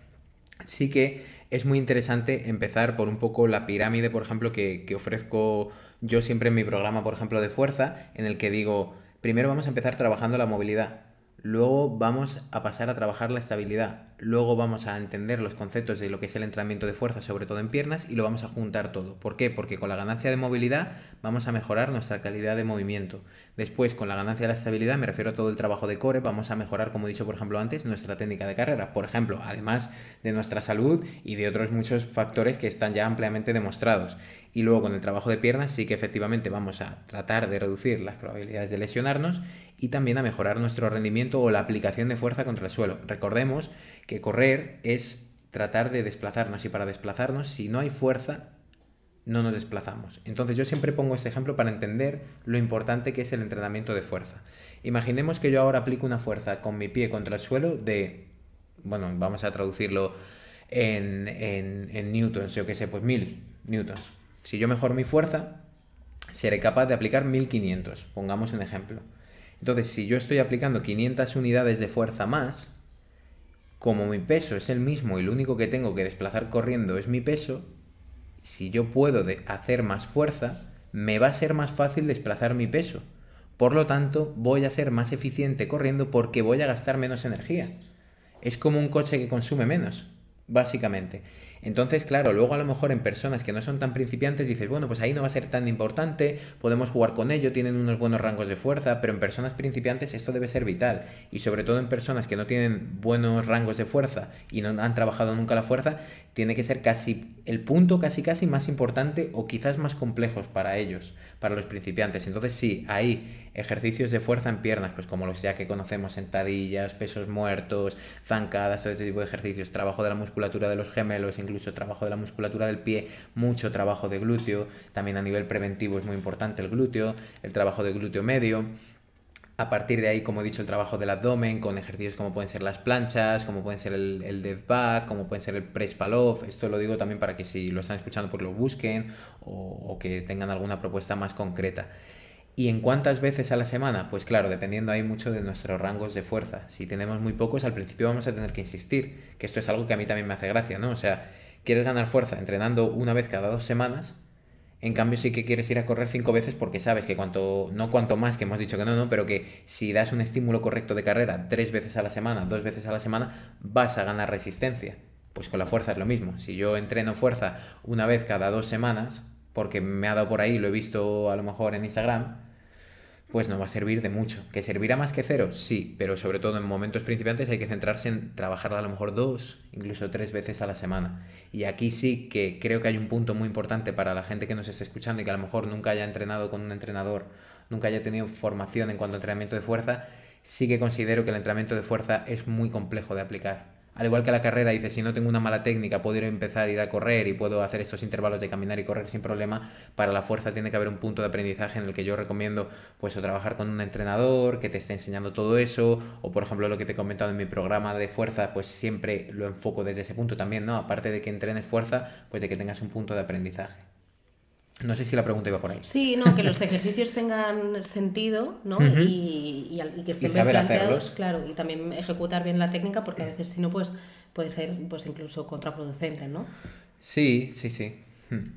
A: sí que es muy interesante empezar por un poco la pirámide, por ejemplo, que, que ofrezco yo siempre en mi programa, por ejemplo, de fuerza, en el que digo, Primero vamos a empezar trabajando la movilidad, luego vamos a pasar a trabajar la estabilidad, luego vamos a entender los conceptos de lo que es el entrenamiento de fuerza, sobre todo en piernas, y lo vamos a juntar todo. ¿Por qué? Porque con la ganancia de movilidad vamos a mejorar nuestra calidad de movimiento. Después, con la ganancia de la estabilidad, me refiero a todo el trabajo de core, vamos a mejorar, como he dicho por ejemplo antes, nuestra técnica de carrera. Por ejemplo, además de nuestra salud y de otros muchos factores que están ya ampliamente demostrados. Y luego con el trabajo de piernas sí que efectivamente vamos a tratar de reducir las probabilidades de lesionarnos y también a mejorar nuestro rendimiento o la aplicación de fuerza contra el suelo. Recordemos que correr es tratar de desplazarnos y para desplazarnos, si no hay fuerza, no nos desplazamos. Entonces yo siempre pongo este ejemplo para entender lo importante que es el entrenamiento de fuerza. Imaginemos que yo ahora aplico una fuerza con mi pie contra el suelo de, bueno, vamos a traducirlo en, en, newtons, yo que sé, pues mil newtons. Si yo mejoro mi fuerza, seré capaz de aplicar 1500, pongamos un ejemplo. Entonces, si yo estoy aplicando 500 unidades de fuerza más, como mi peso es el mismo y lo único que tengo que desplazar corriendo es mi peso, si yo puedo hacer más fuerza, me va a ser más fácil desplazar mi peso. Por lo tanto, voy a ser más eficiente corriendo porque voy a gastar menos energía. Es como un coche que consume menos, básicamente. Entonces, claro, luego a lo mejor en personas que no son tan principiantes dices, bueno, pues ahí no va a ser tan importante, podemos jugar con ello, tienen unos buenos rangos de fuerza, pero en personas principiantes esto debe ser vital. Y sobre todo en personas que no tienen buenos rangos de fuerza y no han trabajado nunca la fuerza, tiene que ser casi el punto casi casi más importante o quizás más complejos para ellos, para los principiantes. Entonces sí, hay ejercicios de fuerza en piernas, pues como los ya que conocemos, sentadillas, pesos muertos, zancadas, todo este tipo de ejercicios, trabajo de la musculatura de los gemelos, incluso trabajo de la musculatura del pie, mucho trabajo de glúteo, también a nivel preventivo es muy importante el glúteo, el trabajo de glúteo medio. A partir de ahí, como he dicho, el trabajo del abdomen con ejercicios como pueden ser las planchas, como pueden ser el, el death back, como pueden ser el press palov. Esto lo digo también para que si lo están escuchando, pues lo busquen o que tengan alguna propuesta más concreta. ¿Y en cuántas veces a la semana? Pues claro, dependiendo ahí mucho de nuestros rangos de fuerza. Si tenemos muy pocos, al principio vamos a tener que insistir, que esto es algo que a mí también me hace gracia, ¿no? O sea, quieres ganar fuerza entrenando una vez cada dos semanas, en cambio, sí que quieres ir a correr cinco veces porque sabes que cuanto, no cuanto más, que hemos dicho que no, no, pero que si das un estímulo correcto de carrera tres veces a la semana, dos veces a la semana, vas a ganar resistencia. Pues con la fuerza es lo mismo. Si yo entreno fuerza una vez cada dos semanas, porque me ha dado por ahí, lo he visto a lo mejor en Instagram, pues no va a servir de mucho. ¿Que servirá más que cero? Sí, pero sobre todo en momentos principiantes hay que centrarse en trabajarla a lo mejor dos, incluso tres veces a la semana. Y aquí sí que creo que hay un punto muy importante para la gente que nos esté escuchando y que a lo mejor nunca haya entrenado con un entrenador, nunca haya tenido formación en cuanto a entrenamiento de fuerza, sí que considero que el entrenamiento de fuerza es muy complejo de aplicar. Al igual que la carrera, dice, si no tengo una mala técnica, puedo ir a empezar a ir a correr y puedo hacer estos intervalos de caminar y correr sin problema. Para la fuerza tiene que haber un punto de aprendizaje en el que yo recomiendo, pues, o trabajar con un entrenador que te esté enseñando todo eso, o por ejemplo lo que te he comentado en mi programa de fuerza, pues siempre lo enfoco desde ese punto también, ¿no? Aparte de que entrenes fuerza, pues de que tengas un punto de aprendizaje. No sé si la pregunta iba por ahí.
B: Sí, no, que los ejercicios tengan sentido, ¿no? y, y, que estén bien planteados, claro, y también ejecutar bien la técnica, porque a veces si no, pues puede ser pues incluso contraproducente, ¿no?
A: Sí, sí, sí.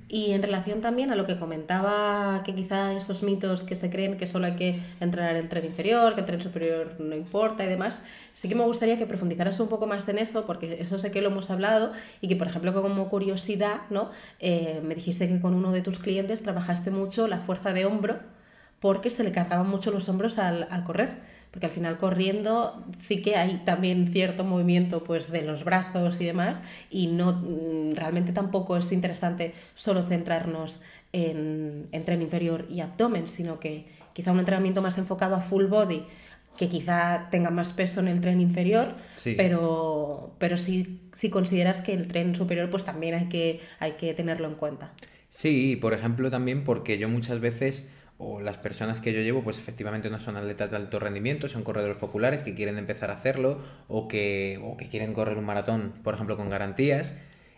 B: Y en relación también a lo que comentaba, que quizá esos mitos que se creen que solo hay que entrenar el tren inferior, que el tren superior no importa y demás, sí que me gustaría que profundizaras un poco más en eso, porque eso sé que lo hemos hablado y que, por ejemplo, como curiosidad, ¿no? Eh, me dijiste que con uno de tus clientes trabajaste mucho la fuerza de hombro porque se le cargaban mucho los hombros al, al correr porque al final corriendo sí que hay también cierto movimiento pues de los brazos y demás y no mm, realmente tampoco es interesante solo centrarnos en, en tren inferior y abdomen, sino que quizá un entrenamiento más enfocado a full body que quizá tenga más peso en el tren inferior, pero, pero si, si consideras que el tren superior pues también hay que, hay que tenerlo en cuenta.
A: Sí, por ejemplo también porque yo muchas veces o las personas que yo llevo, pues efectivamente no son atletas de alto rendimiento, son corredores populares que quieren empezar a hacerlo o que, o que quieren correr un maratón, por ejemplo, con garantías.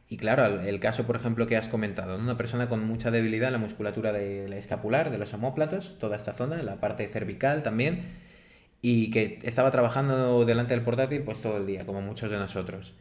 A: Y claro, el caso, por ejemplo, que has comentado, una persona con mucha debilidad en la musculatura de la escapular, de los homóplatos, toda esta zona, la parte cervical también, y que estaba trabajando delante del portátil pues todo el día, como muchos de nosotros.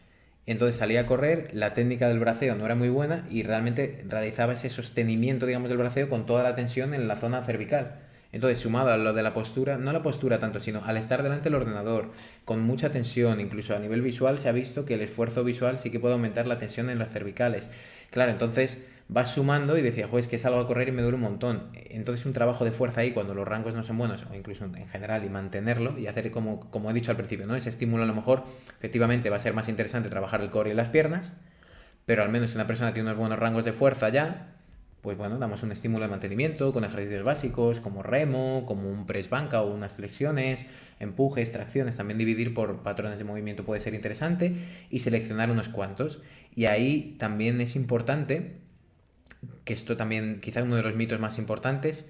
A: Entonces salía a correr, la técnica del braceo no era muy buena y realmente realizaba ese sostenimiento, digamos, del braceo con toda la tensión en la zona cervical. Entonces, sumado a lo de la postura, no la postura tanto, sino al estar delante del ordenador, con mucha tensión, incluso a nivel visual, se ha visto que el esfuerzo visual sí que puede aumentar la tensión en las cervicales. Claro, entonces vas sumando y decía, joder, es que salgo a correr y me duele un montón. Entonces un trabajo de fuerza ahí cuando los rangos no son buenos, o incluso en general, y mantenerlo y hacer como, como he dicho al principio, ¿no? Ese estímulo a lo mejor efectivamente va a ser más interesante trabajar el core y las piernas, pero al menos si una persona tiene unos buenos rangos de fuerza ya, pues bueno, damos un estímulo de mantenimiento con ejercicios básicos como remo, como un press banca o unas flexiones, empujes, tracciones, también dividir por patrones de movimiento puede ser interesante y seleccionar unos cuantos. Y ahí también es importante que esto también quizá uno de los mitos más importantes,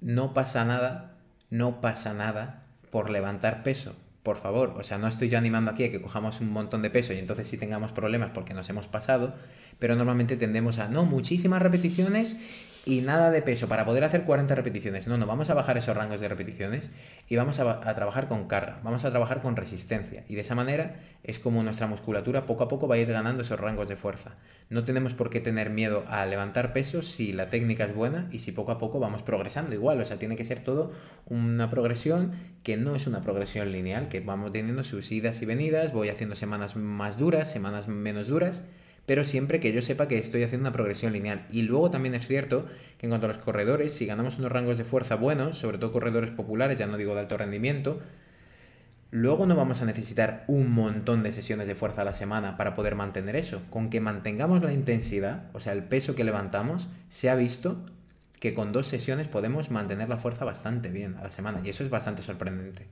A: no pasa nada, no pasa nada por levantar peso. Por favor, o sea, no estoy yo animando aquí a que cojamos un montón de peso y entonces sí tengamos problemas porque nos hemos pasado, pero normalmente tendemos a, no, muchísimas repeticiones y nada de peso para poder hacer 40 repeticiones. No, no, vamos a bajar esos rangos de repeticiones y vamos a, trabajar con carga, vamos a trabajar con resistencia. Y de esa manera es como nuestra musculatura poco a poco va a ir ganando esos rangos de fuerza. No tenemos por qué tener miedo a levantar peso si la técnica es buena y si poco a poco vamos progresando igual. O sea, tiene que ser todo una progresión que no es una progresión lineal, que vamos teniendo sus idas y venidas, voy haciendo semanas más duras, semanas menos duras pero siempre que yo sepa que estoy haciendo una progresión lineal. Y luego también es cierto que en cuanto a los corredores, si ganamos unos rangos de fuerza buenos, sobre todo corredores populares, ya no digo de alto rendimiento, luego no vamos a necesitar un montón de sesiones de fuerza a la semana para poder mantener eso. Con que mantengamos la intensidad, o sea, el peso que levantamos, se ha visto que con dos sesiones podemos mantener la fuerza bastante bien a la semana. Y eso es bastante sorprendente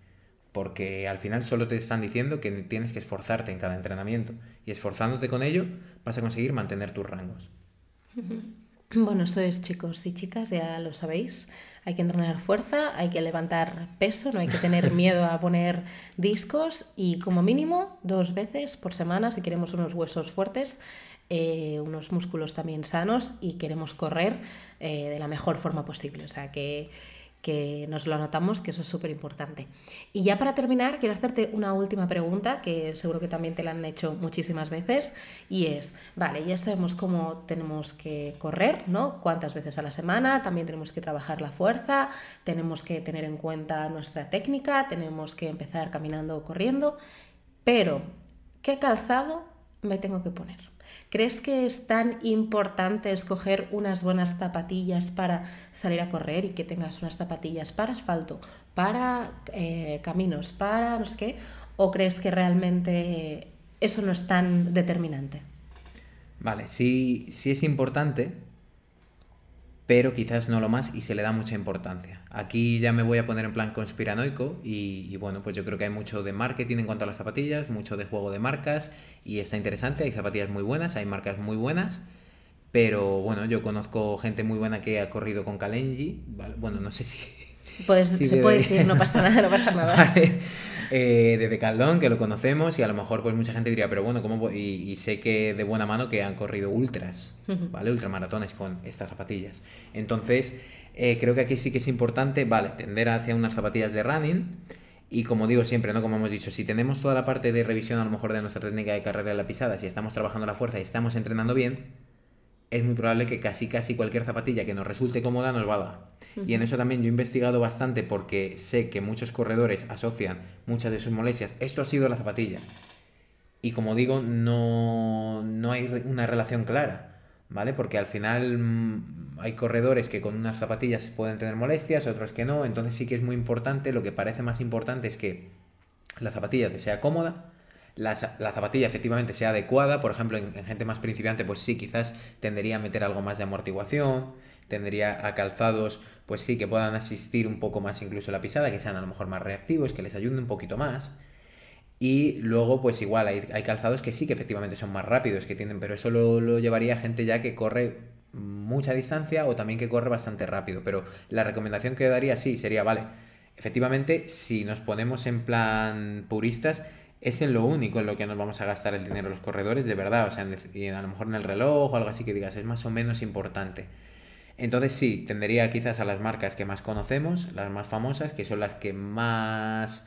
A: porque al final solo te están diciendo que tienes que esforzarte en cada entrenamiento y esforzándote con ello vas a conseguir mantener tus rangos.
B: Bueno, eso es chicos y chicas, ya lo sabéis. Hay que entrenar fuerza, hay que levantar peso, no hay que tener miedo a poner discos y como mínimo dos veces por semana si queremos unos huesos fuertes, eh, unos músculos también sanos y queremos correr eh, de la mejor forma posible. O sea que que nos lo anotamos, que eso es súper importante. Y ya para terminar, quiero hacerte una última pregunta, que seguro que también te la han hecho muchísimas veces, y es, vale, ya sabemos cómo tenemos que correr, ¿no? Cuántas veces a la semana, también tenemos que trabajar la fuerza, tenemos que tener en cuenta nuestra técnica, tenemos que empezar caminando o corriendo, pero, ¿qué calzado me tengo que poner? ¿Crees que es tan importante escoger unas buenas zapatillas para salir a correr y que tengas unas zapatillas para asfalto, para eh, caminos, para no sé qué? ¿O crees que realmente eso no es tan determinante?
A: Vale, sí, sí es importante, pero quizás no lo más y se le da mucha importancia. Aquí ya me voy a poner en plan conspiranoico y, bueno, pues yo creo que hay mucho de marketing en cuanto a las zapatillas, mucho de juego de marcas y está interesante, hay zapatillas muy buenas, hay marcas muy buenas, pero bueno, yo conozco gente muy buena que ha corrido con Kalenji, bueno, no sé si...
B: se puede decir, no pasa nada, no pasa nada.
A: Eh, de Decathlon, que lo conocemos, y a lo mejor pues mucha gente diría, pero bueno, ¿cómo? Y, y sé que de buena mano que han corrido ultras, ¿vale? Ultramaratones con estas zapatillas. Entonces, eh, creo que aquí sí que es importante, vale, tender hacia unas zapatillas de running. Y como digo siempre, ¿no? Como hemos dicho, si tenemos toda la parte de revisión a lo mejor de nuestra técnica de carrera en la pisada, si estamos trabajando la fuerza y estamos entrenando bien, es muy probable que casi casi cualquier zapatilla que nos resulte cómoda nos valga. Y en eso también yo he investigado bastante porque sé que muchos corredores asocian muchas de sus molestias. Esto ha sido la zapatilla. Y como digo, no, no hay una relación clara, ¿vale? Porque al final mm, hay corredores que con unas zapatillas pueden tener molestias, otros que no. Entonces sí que es muy importante, lo que parece más importante es que la zapatilla te sea cómoda, la, zapatilla efectivamente sea adecuada, por ejemplo, en, gente más principiante, pues sí, quizás tendería a meter algo más de amortiguación, tendría a calzados, pues sí, que puedan asistir un poco más incluso a la pisada, que sean a lo mejor más reactivos, que les ayuden un poquito más. Y luego, pues igual, hay, calzados que sí, que efectivamente son más rápidos, que tienen, pero eso lo, lo llevaría gente ya que corre mucha distancia o también que corre bastante rápido. Pero la recomendación que daría sí sería, vale, efectivamente, si nos ponemos en plan puristas, es en lo único en lo que nos vamos a gastar el dinero los corredores, de verdad. O sea, a lo mejor en el reloj o algo así que digas, es más o menos importante. Entonces sí, tendería quizás a las marcas que más conocemos, las más famosas, que son las que más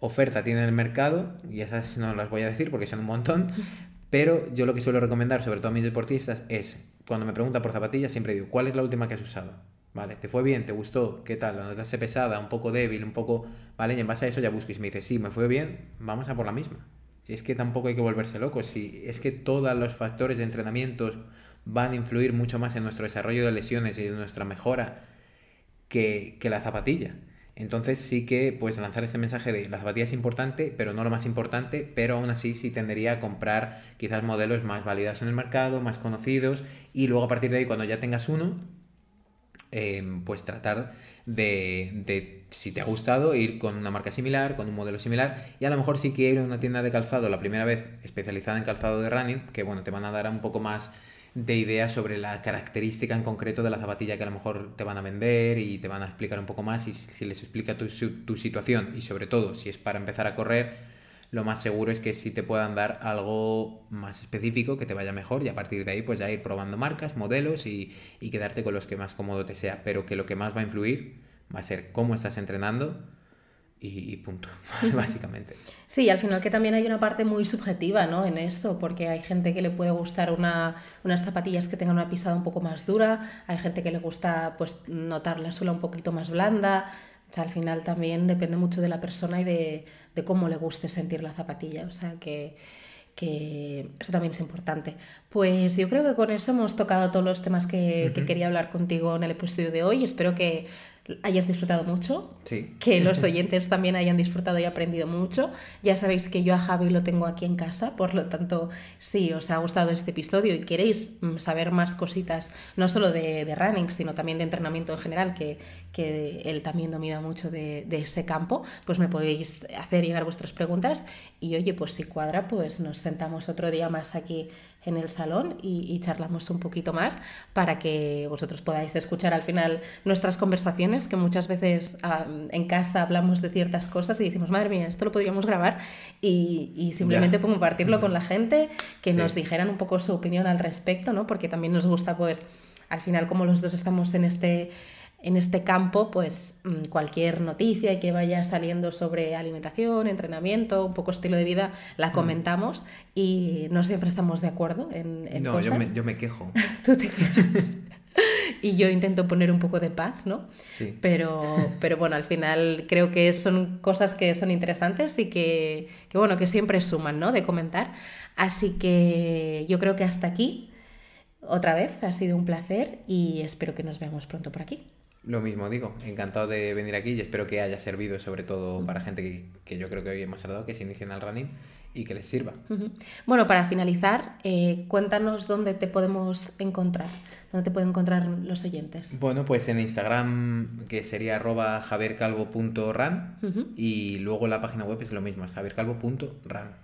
A: oferta tienen en el mercado, y esas no las voy a decir porque son un montón, pero yo lo que suelo recomendar, sobre todo a mis deportistas, es, cuando me preguntan por zapatillas, siempre digo, ¿cuál es la última que has usado? Vale, ¿te fue bien? ¿Te gustó? ¿Qué tal? ¿La notaste pesada? ¿Un poco débil? ¿Un poco...? Vale, y en base a eso ya busques. Me dices, sí, me fue bien, vamos a por la misma. Si es que tampoco hay que volverse loco. Si es que todos los factores de entrenamiento van a influir mucho más en nuestro desarrollo de lesiones y en nuestra mejora que, que la zapatilla. Entonces sí que pues lanzar este mensaje de la zapatilla es importante, pero no lo más importante, pero aún así sí tendería a comprar quizás modelos más válidos en el mercado, más conocidos, y luego a partir de ahí cuando ya tengas uno, Em, pues tratar de, si te ha gustado, ir con una marca similar, con un modelo similar, y a lo mejor si quieres ir a una tienda de calzado la primera vez especializada en calzado de running, que bueno, te van a dar un poco más de ideas sobre la característica en concreto de la zapatilla que a lo mejor te van a vender y te van a explicar un poco más y si les explica tu, tu situación y sobre todo si es para empezar a correr, lo más seguro es que sí te puedan dar algo más específico que te vaya mejor y a partir de ahí pues ya ir probando marcas, modelos y, quedarte con los que más cómodo te sea. Pero que lo que más va a influir va a ser cómo estás entrenando y, punto, básicamente.
B: Sí, al final que también hay una parte muy subjetiva ¿no? en eso, porque hay gente que le puede gustar una, unas zapatillas que tengan una pisada un poco más dura, hay gente que le gusta pues notar la suela un poquito más blanda, o sea, al final también depende mucho de la persona y de, de cómo le guste sentir la zapatilla. O sea, que, que, eso también es importante. Pues yo creo que con eso hemos tocado todos los temas que, que, quería hablar contigo en el episodio de hoy. Espero que hayas disfrutado mucho, que los oyentes también hayan disfrutado y aprendido mucho. Ya sabéis que yo a Javi lo tengo aquí en casa, por lo tanto, si os ha gustado este episodio y queréis mm, saber más cositas, no solo de, de running, sino también de entrenamiento en general, que, que él también domina mucho de, de, ese campo, pues me podéis hacer llegar vuestras preguntas. Y oye, pues si cuadra, pues nos sentamos otro día más aquí en el salón y, charlamos un poquito más para que vosotros podáis escuchar al final nuestras conversaciones, que muchas veces en casa hablamos de ciertas cosas y decimos, madre mía, esto lo podríamos grabar y, simplemente compartirlo con la gente, que nos dijeran un poco su opinión al respecto, ¿no? Porque también nos gusta, pues, al final como los dos estamos en este en este campo, pues mm, cualquier noticia que vaya saliendo sobre alimentación, entrenamiento, un poco estilo de vida, la mm. comentamos y no siempre estamos de acuerdo en, en
A: no, Yo, me, yo me quejo.
B: Tú te quejas. y yo intento poner un poco de paz, ¿no?
A: Sí.
B: Pero, pero bueno, al final creo que son cosas que son interesantes y que, que, bueno, que siempre suman, ¿no? De comentar. Así que yo creo que hasta aquí, otra vez, ha sido un placer y espero que nos veamos pronto por aquí.
A: Lo mismo digo, encantado de venir aquí y espero que haya servido sobre todo para gente que, que yo creo que hoy hemos hablado, que se inician al running y que les sirva.
B: Bueno, para finalizar, eh, cuéntanos dónde te podemos encontrar, dónde te pueden encontrar los oyentes.
A: Bueno, pues en Instagram, que sería arroba javiercalvo.ran y luego la página web es lo mismo, es javiercalvo.ran.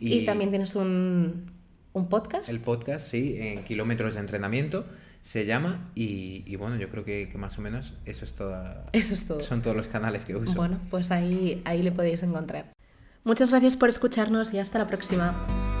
B: y... también tienes un, un podcast.
A: El podcast, sí, en kilómetros de entrenamiento se llama y, y bueno, yo creo que, que, más o menos eso es todo.
B: Eso es todo.
A: Son todos los canales que uso.
B: Bueno, pues ahí, ahí le podéis encontrar. Muchas gracias por escucharnos y hasta la próxima.